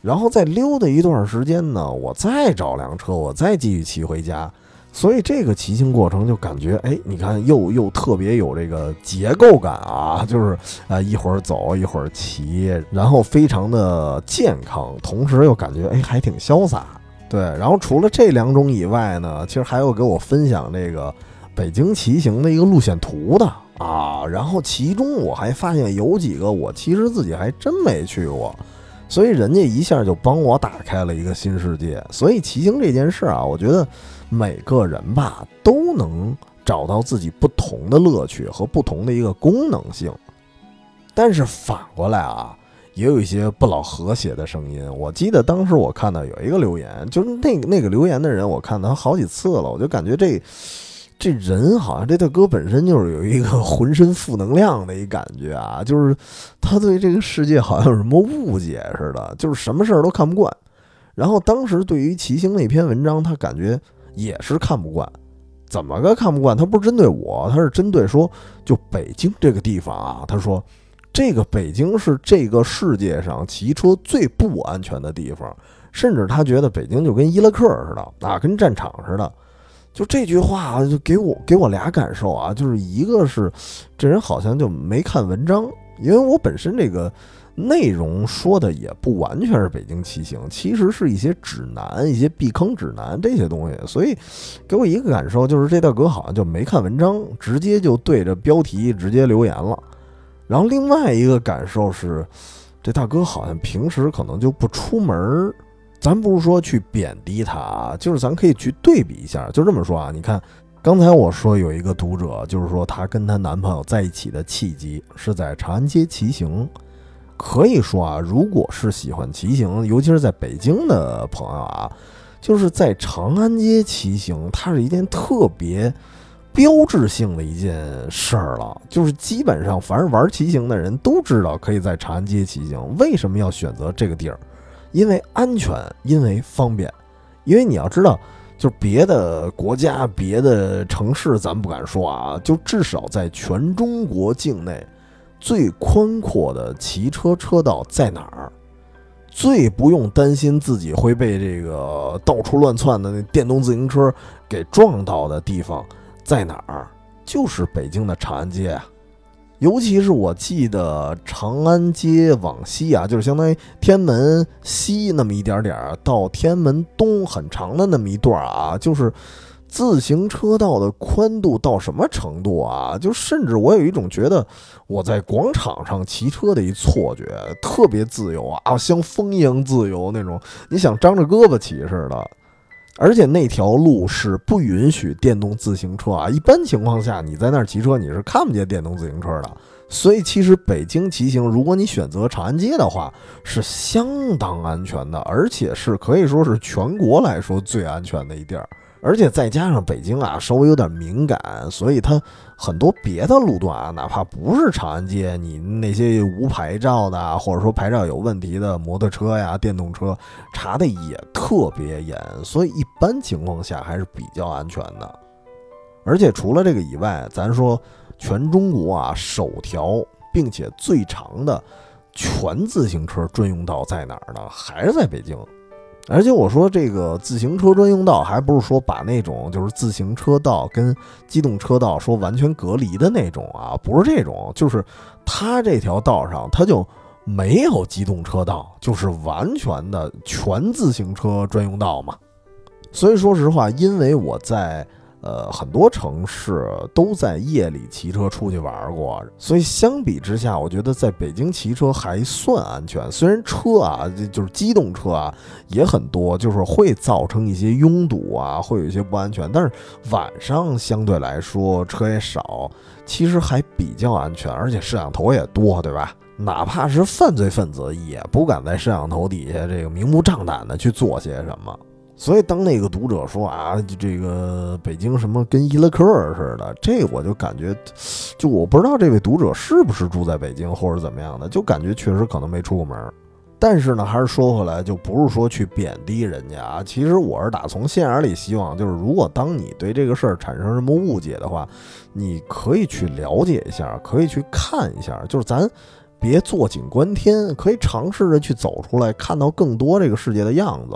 然后再溜达一段时间呢，我再找辆车，我再继续骑回家。所以这个骑行过程就感觉，哎，你看又又特别有这个结构感啊，就是啊一会儿走一会儿骑，然后非常的健康，同时又感觉哎还挺潇洒。对，然后除了这两种以外呢，其实还有给我分享这个北京骑行的一个路线图的啊，然后其中我还发现有几个我其实自己还真没去过，所以人家一下就帮我打开了一个新世界。所以骑行这件事啊，我觉得。每个人吧都能找到自己不同的乐趣和不同的一个功能性，但是反过来啊，也有一些不老和谐的声音。我记得当时我看到有一个留言，就是那个 那个留言的人，我看他好几次了，我就感觉这这人好像这大哥本身就是有一个浑身负能量的一感觉啊，就是他对这个世界好像有什么误解似的，就是什么事儿都看不惯。然后当时对于骑行那篇文章，他感觉。也是看不惯，怎么个看不惯？他不是针对我，他是针对说，就北京这个地方啊。他说，这个北京是这个世界上骑车最不安全的地方，甚至他觉得北京就跟伊拉克似的啊，跟战场似的。就这句话就给我给我俩感受啊，就是一个是这人好像就没看文章，因为我本身这个。内容说的也不完全是北京骑行，其实是一些指南、一些避坑指南这些东西。所以，给我一个感受就是，这大哥好像就没看文章，直接就对着标题直接留言了。然后，另外一个感受是，这大哥好像平时可能就不出门儿。咱不是说去贬低他啊，就是咱可以去对比一下。就这么说啊，你看，刚才我说有一个读者，就是说她跟她男朋友在一起的契机是在长安街骑行。可以说啊，如果是喜欢骑行，尤其是在北京的朋友啊，就是在长安街骑行，它是一件特别标志性的一件事儿了。就是基本上，凡是玩骑行的人都知道，可以在长安街骑行。为什么要选择这个地儿？因为安全，因为方便。因为你要知道，就是别的国家、别的城市，咱不敢说啊，就至少在全中国境内。最宽阔的骑车车道在哪儿？最不用担心自己会被这个到处乱窜的那电动自行车给撞到的地方在哪儿？就是北京的长安街啊。尤其是我记得长安街往西啊，就是相当于天安门西那么一点点儿，到天安门东很长的那么一段啊，就是自行车道的宽度到什么程度啊？就甚至我有一种觉得我在广场上骑车的一错觉，特别自由啊，像风一样自由那种，你想张着胳膊骑似的。而且那条路是不允许电动自行车啊！一般情况下，你在那儿骑车，你是看不见电动自行车的。所以，其实北京骑行，如果你选择长安街的话，是相当安全的，而且是可以说是全国来说最安全的一地儿。而且再加上北京啊，稍微有点敏感，所以它很多别的路段啊，哪怕不是长安街，你那些无牌照的，或者说牌照有问题的摩托车呀、电动车，查的也特别严，所以一般情况下还是比较安全的。而且除了这个以外，咱说全中国啊，首条并且最长的全自行车专用道在哪儿呢？还是在北京。而且我说这个自行车专用道，还不是说把那种就是自行车道跟机动车道说完全隔离的那种啊，不是这种，就是它这条道上它就没有机动车道，就是完全的全自行车专用道嘛。所以说实话，因为我在。呃，很多城市都在夜里骑车出去玩过，所以相比之下，我觉得在北京骑车还算安全。虽然车啊，就是机动车啊也很多，就是会造成一些拥堵啊，会有一些不安全。但是晚上相对来说车也少，其实还比较安全，而且摄像头也多，对吧？哪怕是犯罪分子也不敢在摄像头底下这个明目张胆的去做些什么。所以，当那个读者说啊，这个北京什么跟伊拉克似的，这我就感觉，就我不知道这位读者是不是住在北京或者怎么样的，就感觉确实可能没出过门。但是呢，还是说回来，就不是说去贬低人家啊。其实我是打从心眼里希望，就是如果当你对这个事儿产生什么误解的话，你可以去了解一下，可以去看一下，就是咱别坐井观天，可以尝试着去走出来，看到更多这个世界的样子。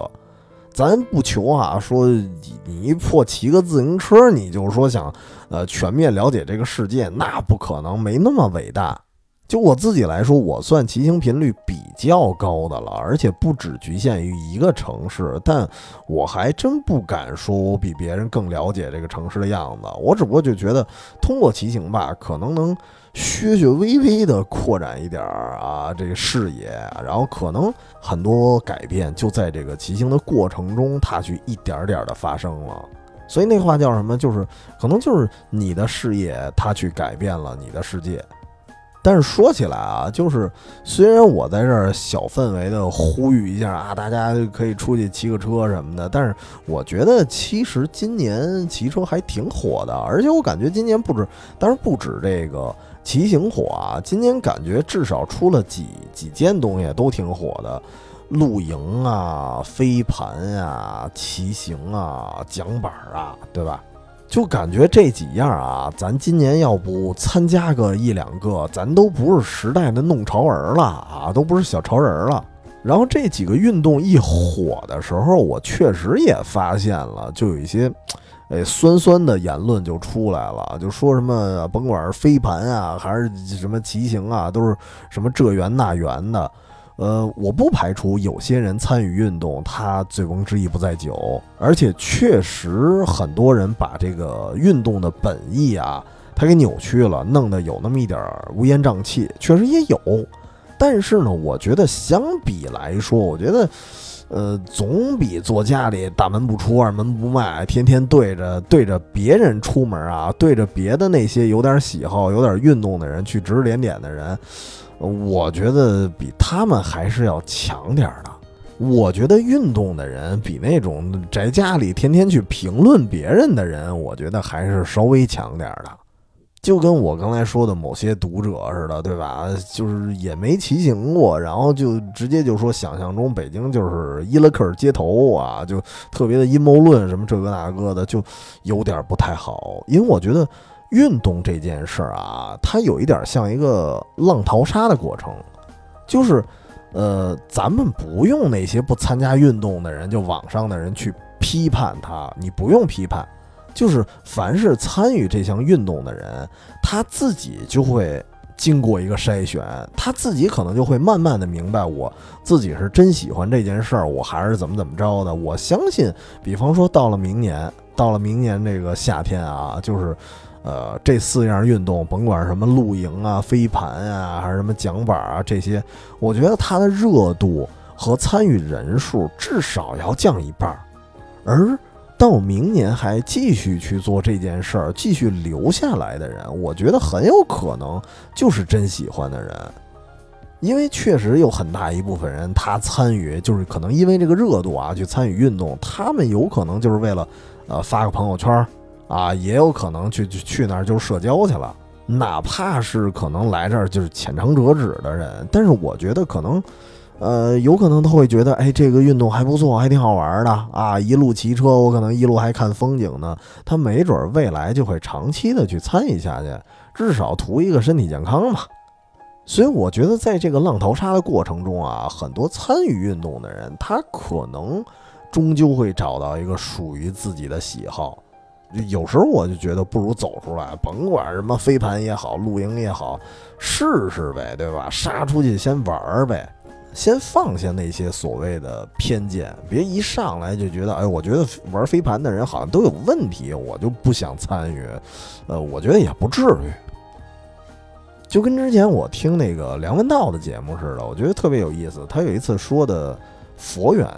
咱不求啊，说你一破骑个自行车，你就说想，呃，全面了解这个世界，那不可能，没那么伟大。就我自己来说，我算骑行频率比较高的了，而且不只局限于一个城市。但我还真不敢说我比别人更了解这个城市的样子。我只不过就觉得，通过骑行吧，可能能。削削微微的扩展一点儿啊，这个视野，然后可能很多改变就在这个骑行的过程中，它去一点点的发生了。所以那话叫什么？就是可能就是你的视野，它去改变了你的世界。但是说起来啊，就是虽然我在这儿小氛围的呼吁一下啊，大家可以出去骑个车什么的，但是我觉得其实今年骑车还挺火的，而且我感觉今年不止，当然不止这个。骑行火啊！今年感觉至少出了几几件东西都挺火的，露营啊、飞盘啊、骑行啊、桨板啊，对吧？就感觉这几样啊，咱今年要不参加个一两个，咱都不是时代的弄潮儿了啊，都不是小潮人了。然后这几个运动一火的时候，我确实也发现了，就有一些。哎，酸酸的言论就出来了，就说什么甭管是飞盘啊，还是什么骑行啊，都是什么这圆那圆的。呃，我不排除有些人参与运动，他醉翁之意不在酒，而且确实很多人把这个运动的本意啊，他给扭曲了，弄得有那么一点乌烟瘴气，确实也有。但是呢，我觉得相比来说，我觉得。呃，总比坐家里大门不出二门不迈，天天对着对着别人出门啊，对着别的那些有点喜好、有点运动的人去指指点点的人，我觉得比他们还是要强点的。我觉得运动的人比那种宅家里天天去评论别人的人，我觉得还是稍微强点的。就跟我刚才说的某些读者似的，对吧？就是也没骑行过，然后就直接就说想象中北京就是伊拉克街头啊，就特别的阴谋论什么这个那个的，就有点不太好。因为我觉得运动这件事儿啊，它有一点像一个浪淘沙的过程，就是呃，咱们不用那些不参加运动的人，就网上的人去批判他，你不用批判。就是凡是参与这项运动的人，他自己就会经过一个筛选，他自己可能就会慢慢的明白，我自己是真喜欢这件事儿，我还是怎么怎么着的。我相信，比方说到了明年，到了明年这个夏天啊，就是。呃，这四样运动，甭管什么露营啊、飞盘啊，还是什么桨板啊，这些，我觉得它的热度和参与人数至少要降一半儿。而到明年还继续去做这件事儿、继续留下来的人，我觉得很有可能就是真喜欢的人，因为确实有很大一部分人他参与，就是可能因为这个热度啊去参与运动，他们有可能就是为了呃发个朋友圈。啊，也有可能去去去那儿就社交去了，哪怕是可能来这儿就是浅尝辄止的人，但是我觉得可能，呃，有可能他会觉得，哎，这个运动还不错，还挺好玩的啊，一路骑车，我可能一路还看风景呢，他没准未来就会长期的去参与下去，至少图一个身体健康嘛。所以我觉得在这个浪淘沙的过程中啊，很多参与运动的人，他可能终究会找到一个属于自己的喜好。有时候我就觉得不如走出来，甭管什么飞盘也好，露营也好，试试呗，对吧？杀出去先玩儿呗，先放下那些所谓的偏见，别一上来就觉得，哎，我觉得玩飞盘的人好像都有问题，我就不想参与。呃，我觉得也不至于。就跟之前我听那个梁文道的节目似的，我觉得特别有意思。他有一次说的佛缘。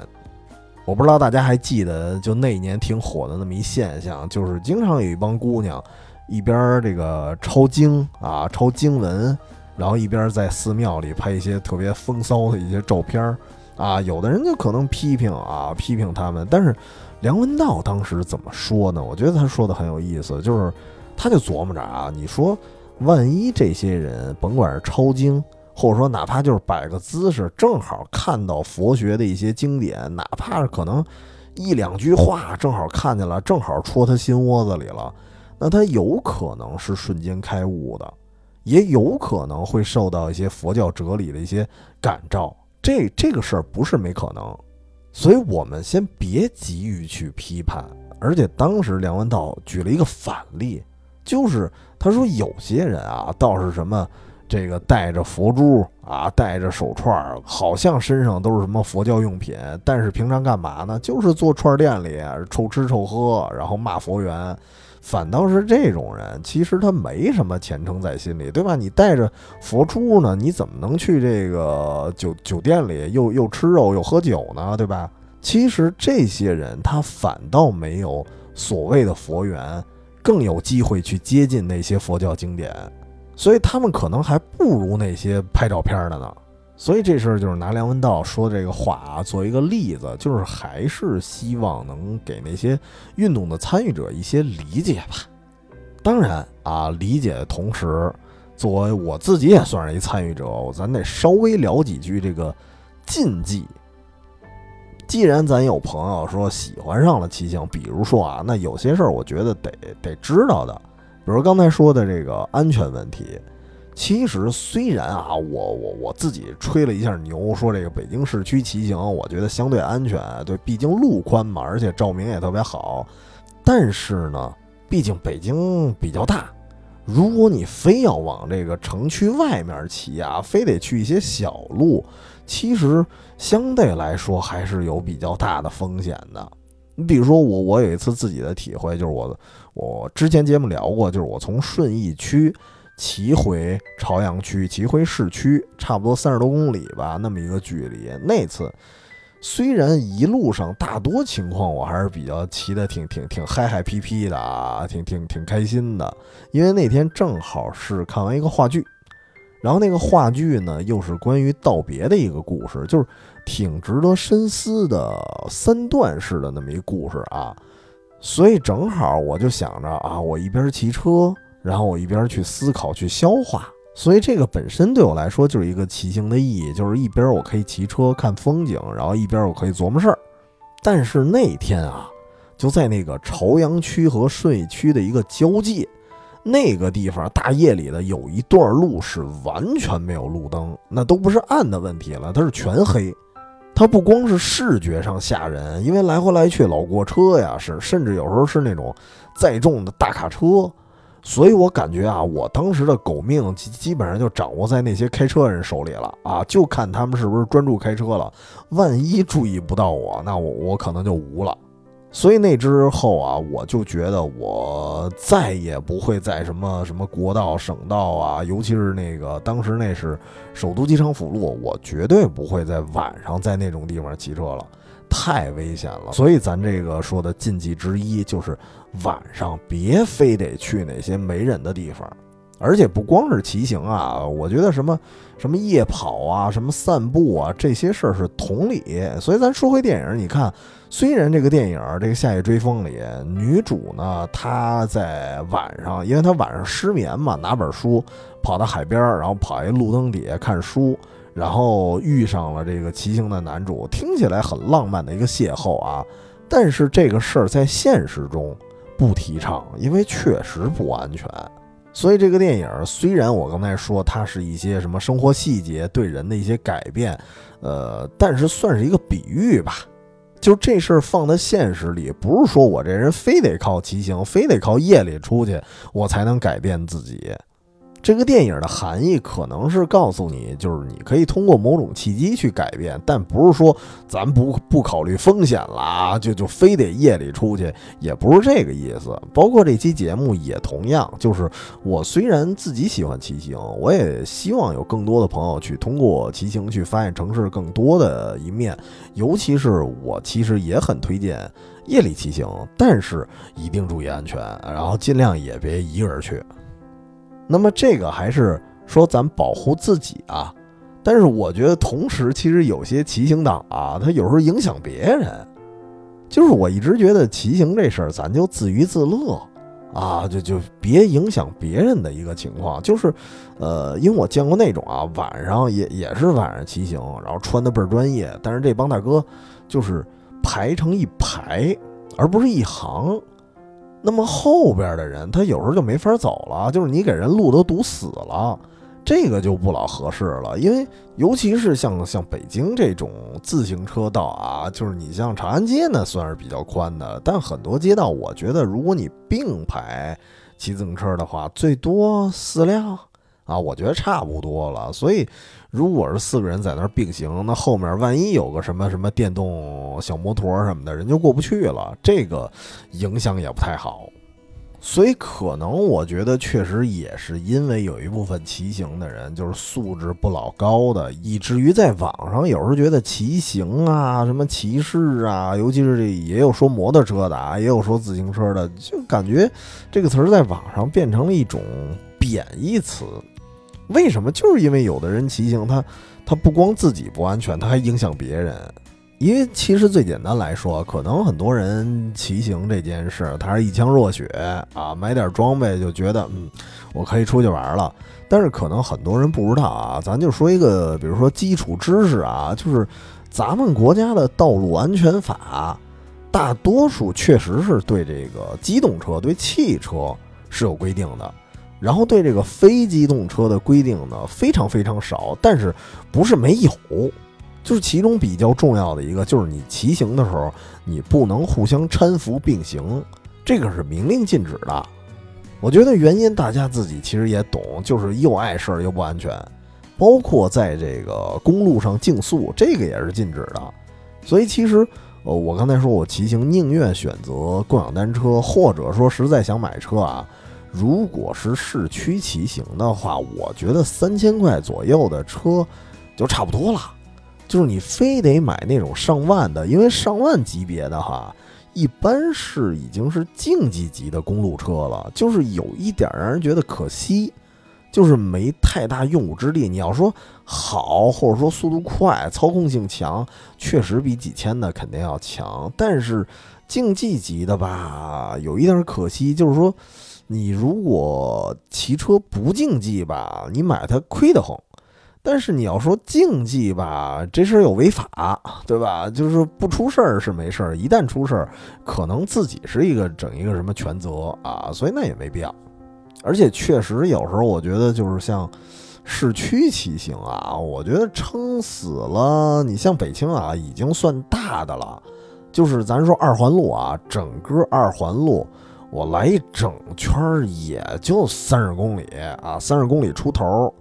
我不知道大家还记得，就那一年挺火的那么一现象，就是经常有一帮姑娘，一边这个抄经啊，抄经文，然后一边在寺庙里拍一些特别风骚的一些照片儿啊。有的人就可能批评啊，批评他们。但是梁文道当时怎么说呢？我觉得他说的很有意思，就是他就琢磨着啊，你说万一这些人甭管是抄经。或者说，哪怕就是摆个姿势，正好看到佛学的一些经典，哪怕是可能一两句话，正好看见了，正好戳他心窝子里了，那他有可能是瞬间开悟的，也有可能会受到一些佛教哲理的一些感召。这这个事儿不是没可能，所以我们先别急于去批判。而且当时梁文道举了一个反例，就是他说有些人啊，倒是什么。这个带着佛珠啊，带着手串儿，好像身上都是什么佛教用品，但是平常干嘛呢？就是坐串儿店里臭吃臭喝，然后骂佛缘。反倒是这种人，其实他没什么虔诚在心里，对吧？你带着佛珠呢，你怎么能去这个酒酒店里又又吃肉又喝酒呢？对吧？其实这些人他反倒没有所谓的佛缘，更有机会去接近那些佛教经典。所以他们可能还不如那些拍照片的呢。所以这事儿就是拿梁文道说这个话啊，作为一个例子，就是还是希望能给那些运动的参与者一些理解吧。当然啊，理解的同时，作为我自己也算是一参与者，咱得稍微聊几句这个禁忌。既然咱有朋友说喜欢上了骑行，比如说啊，那有些事儿我觉得得得知道的。比如刚才说的这个安全问题，其实虽然啊，我我我自己吹了一下牛，说这个北京市区骑行，我觉得相对安全，对，毕竟路宽嘛，而且照明也特别好。但是呢，毕竟北京比较大，如果你非要往这个城区外面骑啊，非得去一些小路，其实相对来说还是有比较大的风险的。你比如说我，我有一次自己的体会，就是我我之前节目聊过，就是我从顺义区骑回朝阳区，骑回市区，差不多三十多公里吧，那么一个距离。那次虽然一路上大多情况我还是比较骑的挺挺挺嗨嗨皮皮的啊，挺挺挺开心的，因为那天正好是看完一个话剧。然后那个话剧呢，又是关于道别的一个故事，就是挺值得深思的三段式的那么一故事啊。所以正好我就想着啊，我一边骑车，然后我一边去思考、去消化。所以这个本身对我来说就是一个骑行的意义，就是一边我可以骑车看风景，然后一边我可以琢磨事儿。但是那天啊，就在那个朝阳区和顺义区的一个交界。那个地方大夜里的有一段路是完全没有路灯，那都不是暗的问题了，它是全黑。它不光是视觉上吓人，因为来回来去老过车呀，是甚至有时候是那种载重的大卡车。所以我感觉啊，我当时的狗命基基本上就掌握在那些开车人手里了啊，就看他们是不是专注开车了。万一注意不到我，那我我可能就无了。所以那之后啊，我就觉得我再也不会在什么什么国道、省道啊，尤其是那个当时那是首都机场辅路，我绝对不会在晚上在那种地方骑车了。太危险了，所以咱这个说的禁忌之一就是晚上别非得去那些没人的地方，而且不光是骑行啊，我觉得什么什么夜跑啊，什么散步啊，这些事儿是同理。所以咱说回电影，你看，虽然这个电影这个《夏夜追风》里女主呢，她在晚上，因为她晚上失眠嘛，拿本书跑到海边，然后跑一路灯底下看书。然后遇上了这个骑行的男主，听起来很浪漫的一个邂逅啊，但是这个事儿在现实中不提倡，因为确实不安全。所以这个电影虽然我刚才说它是一些什么生活细节对人的一些改变，呃，但是算是一个比喻吧。就这事儿放在现实里，不是说我这人非得靠骑行，非得靠夜里出去，我才能改变自己。这个电影的含义可能是告诉你，就是你可以通过某种契机去改变，但不是说咱不不考虑风险啦，就就非得夜里出去，也不是这个意思。包括这期节目也同样，就是我虽然自己喜欢骑行，我也希望有更多的朋友去通过骑行去发现城市更多的一面，尤其是我其实也很推荐夜里骑行，但是一定注意安全，然后尽量也别一个人去。那么这个还是说咱保护自己啊，但是我觉得同时其实有些骑行党啊，他有时候影响别人，就是我一直觉得骑行这事儿咱就自娱自乐啊，就就别影响别人的一个情况，就是，呃，因为我见过那种啊，晚上也也是晚上骑行，然后穿的倍儿专业，但是这帮大哥就是排成一排，而不是一行。那么后边的人，他有时候就没法走了，就是你给人路都堵死了，这个就不老合适了。因为尤其是像像北京这种自行车道啊，就是你像长安街呢，算是比较宽的，但很多街道，我觉得如果你并排骑自行车的话，最多四辆。啊，我觉得差不多了。所以，如果是四个人在那儿并行，那后面万一有个什么什么电动小摩托什么的，人就过不去了，这个影响也不太好。所以，可能我觉得确实也是因为有一部分骑行的人就是素质不老高的，以至于在网上有时候觉得骑行啊、什么骑士啊，尤其是这也有说摩托车的啊，也有说自行车的，就感觉这个词儿在网上变成了一种贬义词。为什么？就是因为有的人骑行，他他不光自己不安全，他还影响别人。因为其实最简单来说，可能很多人骑行这件事，他是一腔热血啊，买点装备就觉得嗯，我可以出去玩了。但是可能很多人不知道啊，咱就说一个，比如说基础知识啊，就是咱们国家的道路安全法，大多数确实是对这个机动车、对汽车是有规定的。然后对这个非机动车的规定呢，非常非常少，但是不是没有，就是其中比较重要的一个，就是你骑行的时候，你不能互相搀扶并行，这个是明令禁止的。我觉得原因大家自己其实也懂，就是又碍事儿又不安全，包括在这个公路上竞速，这个也是禁止的。所以其实，呃，我刚才说我骑行宁愿选择共享单车，或者说实在想买车啊。如果是市区骑行的话，我觉得三千块左右的车就差不多了。就是你非得买那种上万的，因为上万级别的哈，一般是已经是竞技级的公路车了。就是有一点让人觉得可惜，就是没太大用武之地。你要说好，或者说速度快、操控性强，确实比几千的肯定要强。但是竞技级的吧，有一点可惜，就是说。你如果骑车不竞技吧，你买它亏得慌；但是你要说竞技吧，这事儿又违法，对吧？就是不出事儿是没事儿，一旦出事儿，可能自己是一个整一个什么全责啊，所以那也没必要。而且确实有时候我觉得就是像市区骑行啊，我觉得撑死了。你像北京啊，已经算大的了，就是咱说二环路啊，整个二环路。我来一整圈也就三十公里啊，三十公里出头。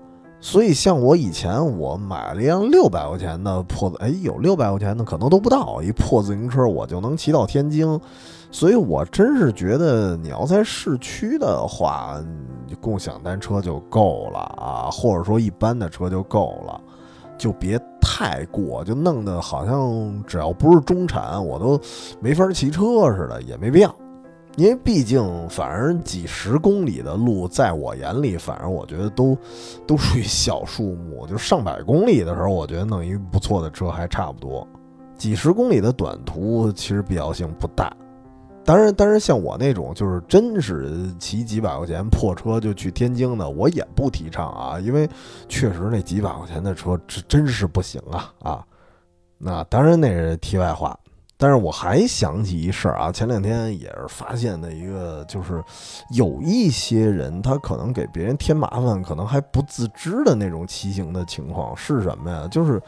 所以像我以前我买了一辆六百块钱的破，哎，有六百块钱的可能都不到一破自行车，我就能骑到天津。所以我真是觉得你要在市区的话，共享单车就够了啊，或者说一般的车就够了，就别太过，就弄得好像只要不是中产，我都没法骑车似的，也没必要。因为毕竟，反正几十公里的路，在我眼里，反正我觉得都都属于小数目。就上百公里的时候，我觉得弄一不错的车还差不多。几十公里的短途，其实必要性不大。当然，当然，像我那种就是真是骑几百块钱破车就去天津的，我也不提倡啊，因为确实那几百块钱的车真真是不行啊啊！那当然那是题外话，但是我还想起一事儿啊，前两天也是发现的一个，就是有一些人他可能给别人添麻烦，可能还不自知的那种骑行的情况是什么呀？就是，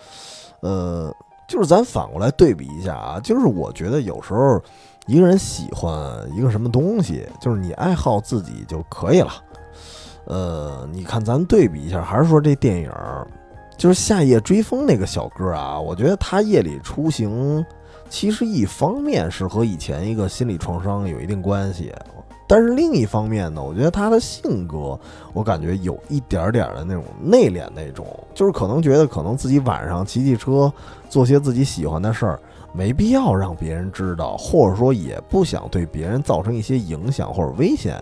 呃，就是咱反过来对比一下啊，就是我觉得有时候。一个人喜欢一个什么东西，就是你爱好自己就可以了。呃，你看咱对比一下，还是说这电影，就是夏夜追风那个小哥啊，我觉得他夜里出行，其实一方面是和以前一个心理创伤有一定关系，但是另一方面呢，我觉得他的性格，我感觉有一点点的那种内敛那种，就是可能觉得可能自己晚上骑骑车，做些自己喜欢的事儿。没必要让别人知道，或者说也不想对别人造成一些影响或者危险，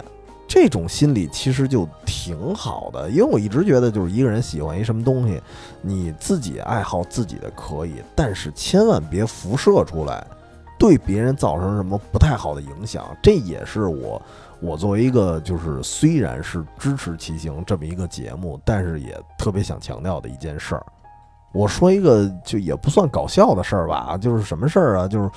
这种心理其实就挺好的。因为我一直觉得，就是一个人喜欢一什么东西，你自己爱好自己的可以，但是千万别辐射出来，对别人造成什么不太好的影响。这也是我，我作为一个就是虽然是支持骑行这么一个节目，但是也特别想强调的一件事儿。我说一个就也不算搞笑的事儿吧，就是什么事儿啊？就是，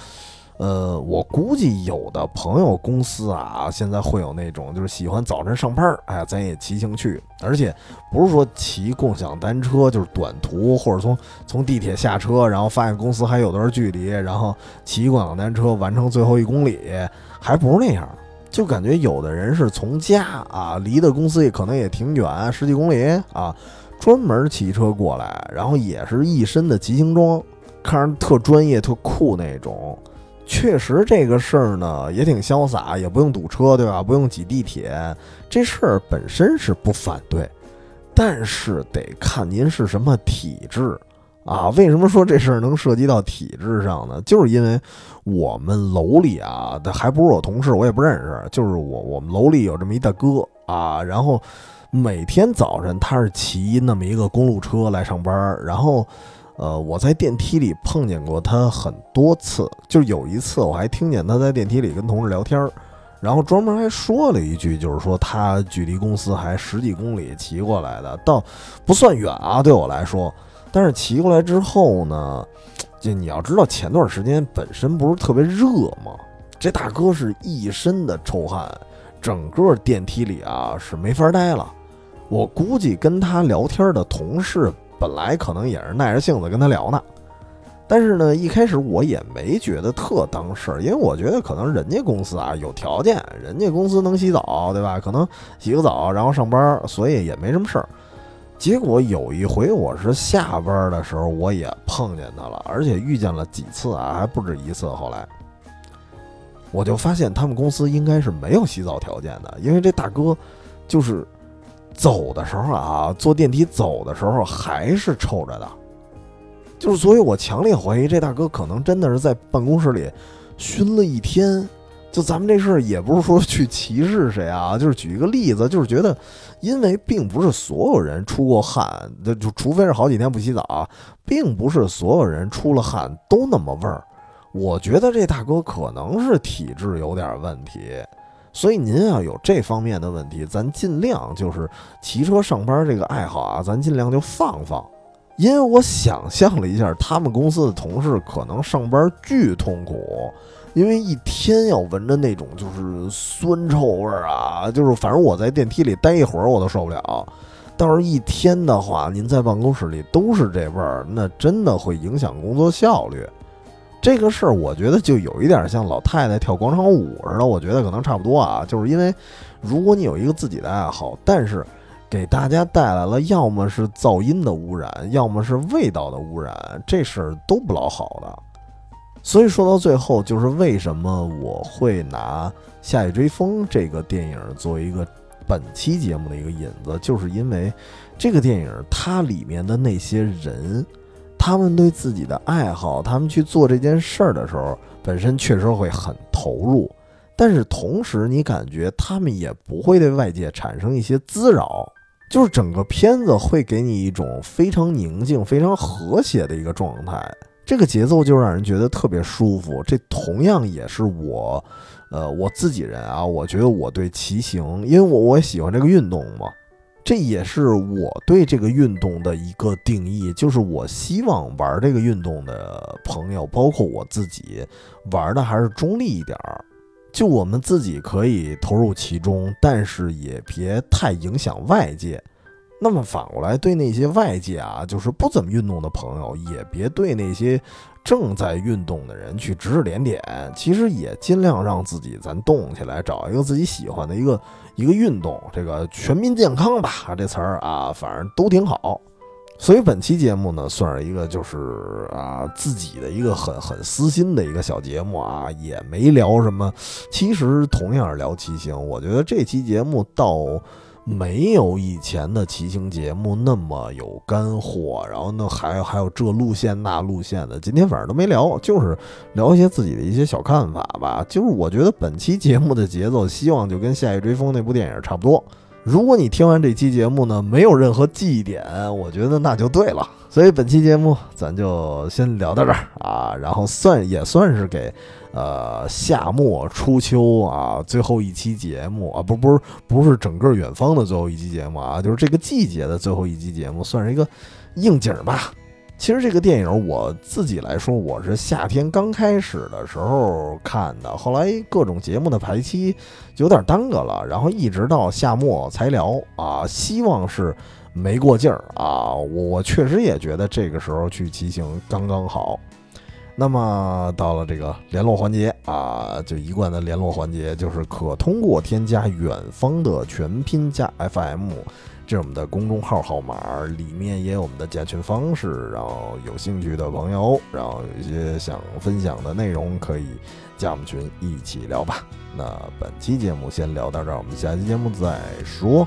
呃，我估计有的朋友公司啊，现在会有那种就是喜欢早晨上班儿，哎，咱也骑行去，而且不是说骑共享单车，就是短途或者从从地铁下车，然后发现公司还有段距离，然后骑共享单车完成最后一公里，还不是那样，就感觉有的人是从家啊，离的公司也可能也挺远，十几公里啊。专门骑车过来，然后也是一身的骑行装，看着特专业、特酷那种。确实，这个事儿呢也挺潇洒，也不用堵车，对吧？不用挤地铁，这事儿本身是不反对，但是得看您是什么体质啊。为什么说这事儿能涉及到体质上呢？就是因为我们楼里啊，还不是我同事，我也不认识，就是我我们楼里有这么一大哥啊，然后。每天早晨，他是骑那么一个公路车来上班然后，呃，我在电梯里碰见过他很多次。就有一次，我还听见他在电梯里跟同事聊天儿然后专门还说了一句，就是说他距离公司还十几公里骑过来的，倒不算远啊，对我来说。但是骑过来之后呢，就你要知道，前段时间本身不是特别热吗？这大哥是一身的臭汗，整个电梯里啊是没法待了。我估计跟他聊天的同事本来可能也是耐着性子跟他聊呢，但是呢，一开始我也没觉得特当事儿，因为我觉得可能人家公司啊有条件，人家公司能洗澡，对吧？可能洗个澡然后上班，所以也没什么事儿。结果有一回我是下班的时候，我也碰见他了，而且遇见了几次啊，还不止一次。后来我就发现他们公司应该是没有洗澡条件的，因为这大哥就是。走的时候啊，坐电梯走的时候还是臭着的，就是所以，我强烈怀疑这大哥可能真的是在办公室里熏了一天。就咱们这事儿也不是说去歧视谁啊，就是举一个例子，就是觉得，因为并不是所有人出过汗，就就除非是好几天不洗澡，并不是所有人出了汗都那么味儿。我觉得这大哥可能是体质有点问题。所以您要有这方面的问题，咱尽量就是骑车上班这个爱好啊，咱尽量就放放。因为我想象了一下，他们公司的同事可能上班巨痛苦，因为一天要闻着那种就是酸臭味儿啊，就是反正我在电梯里待一会儿我都受不了。到时一天的话，您在办公室里都是这味儿，那真的会影响工作效率。这个事儿，我觉得就有一点像老太太跳广场舞似的，我觉得可能差不多啊。就是因为，如果你有一个自己的爱好，但是给大家带来了要么是噪音的污染，要么是味道的污染，这事儿都不老好的。所以说到最后，就是为什么我会拿《夏夜追风》这个电影作为一个本期节目的一个引子，就是因为这个电影它里面的那些人。他们对自己的爱好，他们去做这件事儿的时候，本身确实会很投入，但是同时你感觉他们也不会对外界产生一些滋扰，就是整个片子会给你一种非常宁静、非常和谐的一个状态，这个节奏就让人觉得特别舒服。这同样也是我，呃，我自己人啊，我觉得我对骑行，因为我我也喜欢这个运动嘛。这也是我对这个运动的一个定义，就是我希望玩这个运动的朋友，包括我自己，玩的还是中立一点儿，就我们自己可以投入其中，但是也别太影响外界。那么反过来，对那些外界啊，就是不怎么运动的朋友，也别对那些正在运动的人去指指点点。其实也尽量让自己咱动起来，找一个自己喜欢的一个。一个运动，这个全民健康吧，这词儿啊，反正都挺好。所以本期节目呢，算是一个就是啊自己的一个很很私心的一个小节目啊，也没聊什么。其实同样是聊骑行，我觉得这期节目到。没有以前的骑行节目那么有干货，然后呢，还有还有这路线那路线的，今天反正都没聊，就是聊一些自己的一些小看法吧。就是我觉得本期节目的节奏，希望就跟《夏夜追风》那部电影差不多。如果你听完这期节目呢，没有任何记忆点，我觉得那就对了。所以本期节目咱就先聊到这儿啊，然后算也算是给。呃，夏末初秋啊，最后一期节目啊，不不是不是整个远方的最后一期节目啊，就是这个季节的最后一期节目，算是一个应景吧。其实这个电影我自己来说，我是夏天刚开始的时候看的，后来各种节目的排期有点耽搁了，然后一直到夏末才聊啊，希望是没过劲儿啊。我我确实也觉得这个时候去骑行刚刚好。那么到了这个联络环节啊，就一贯的联络环节，就是可通过添加远方的全拼加 FM，这是我们的公众号号码，里面也有我们的加群方式。然后有兴趣的朋友，然后有一些想分享的内容，可以加我们群一起聊吧。那本期节目先聊到这儿，我们下期节目再说。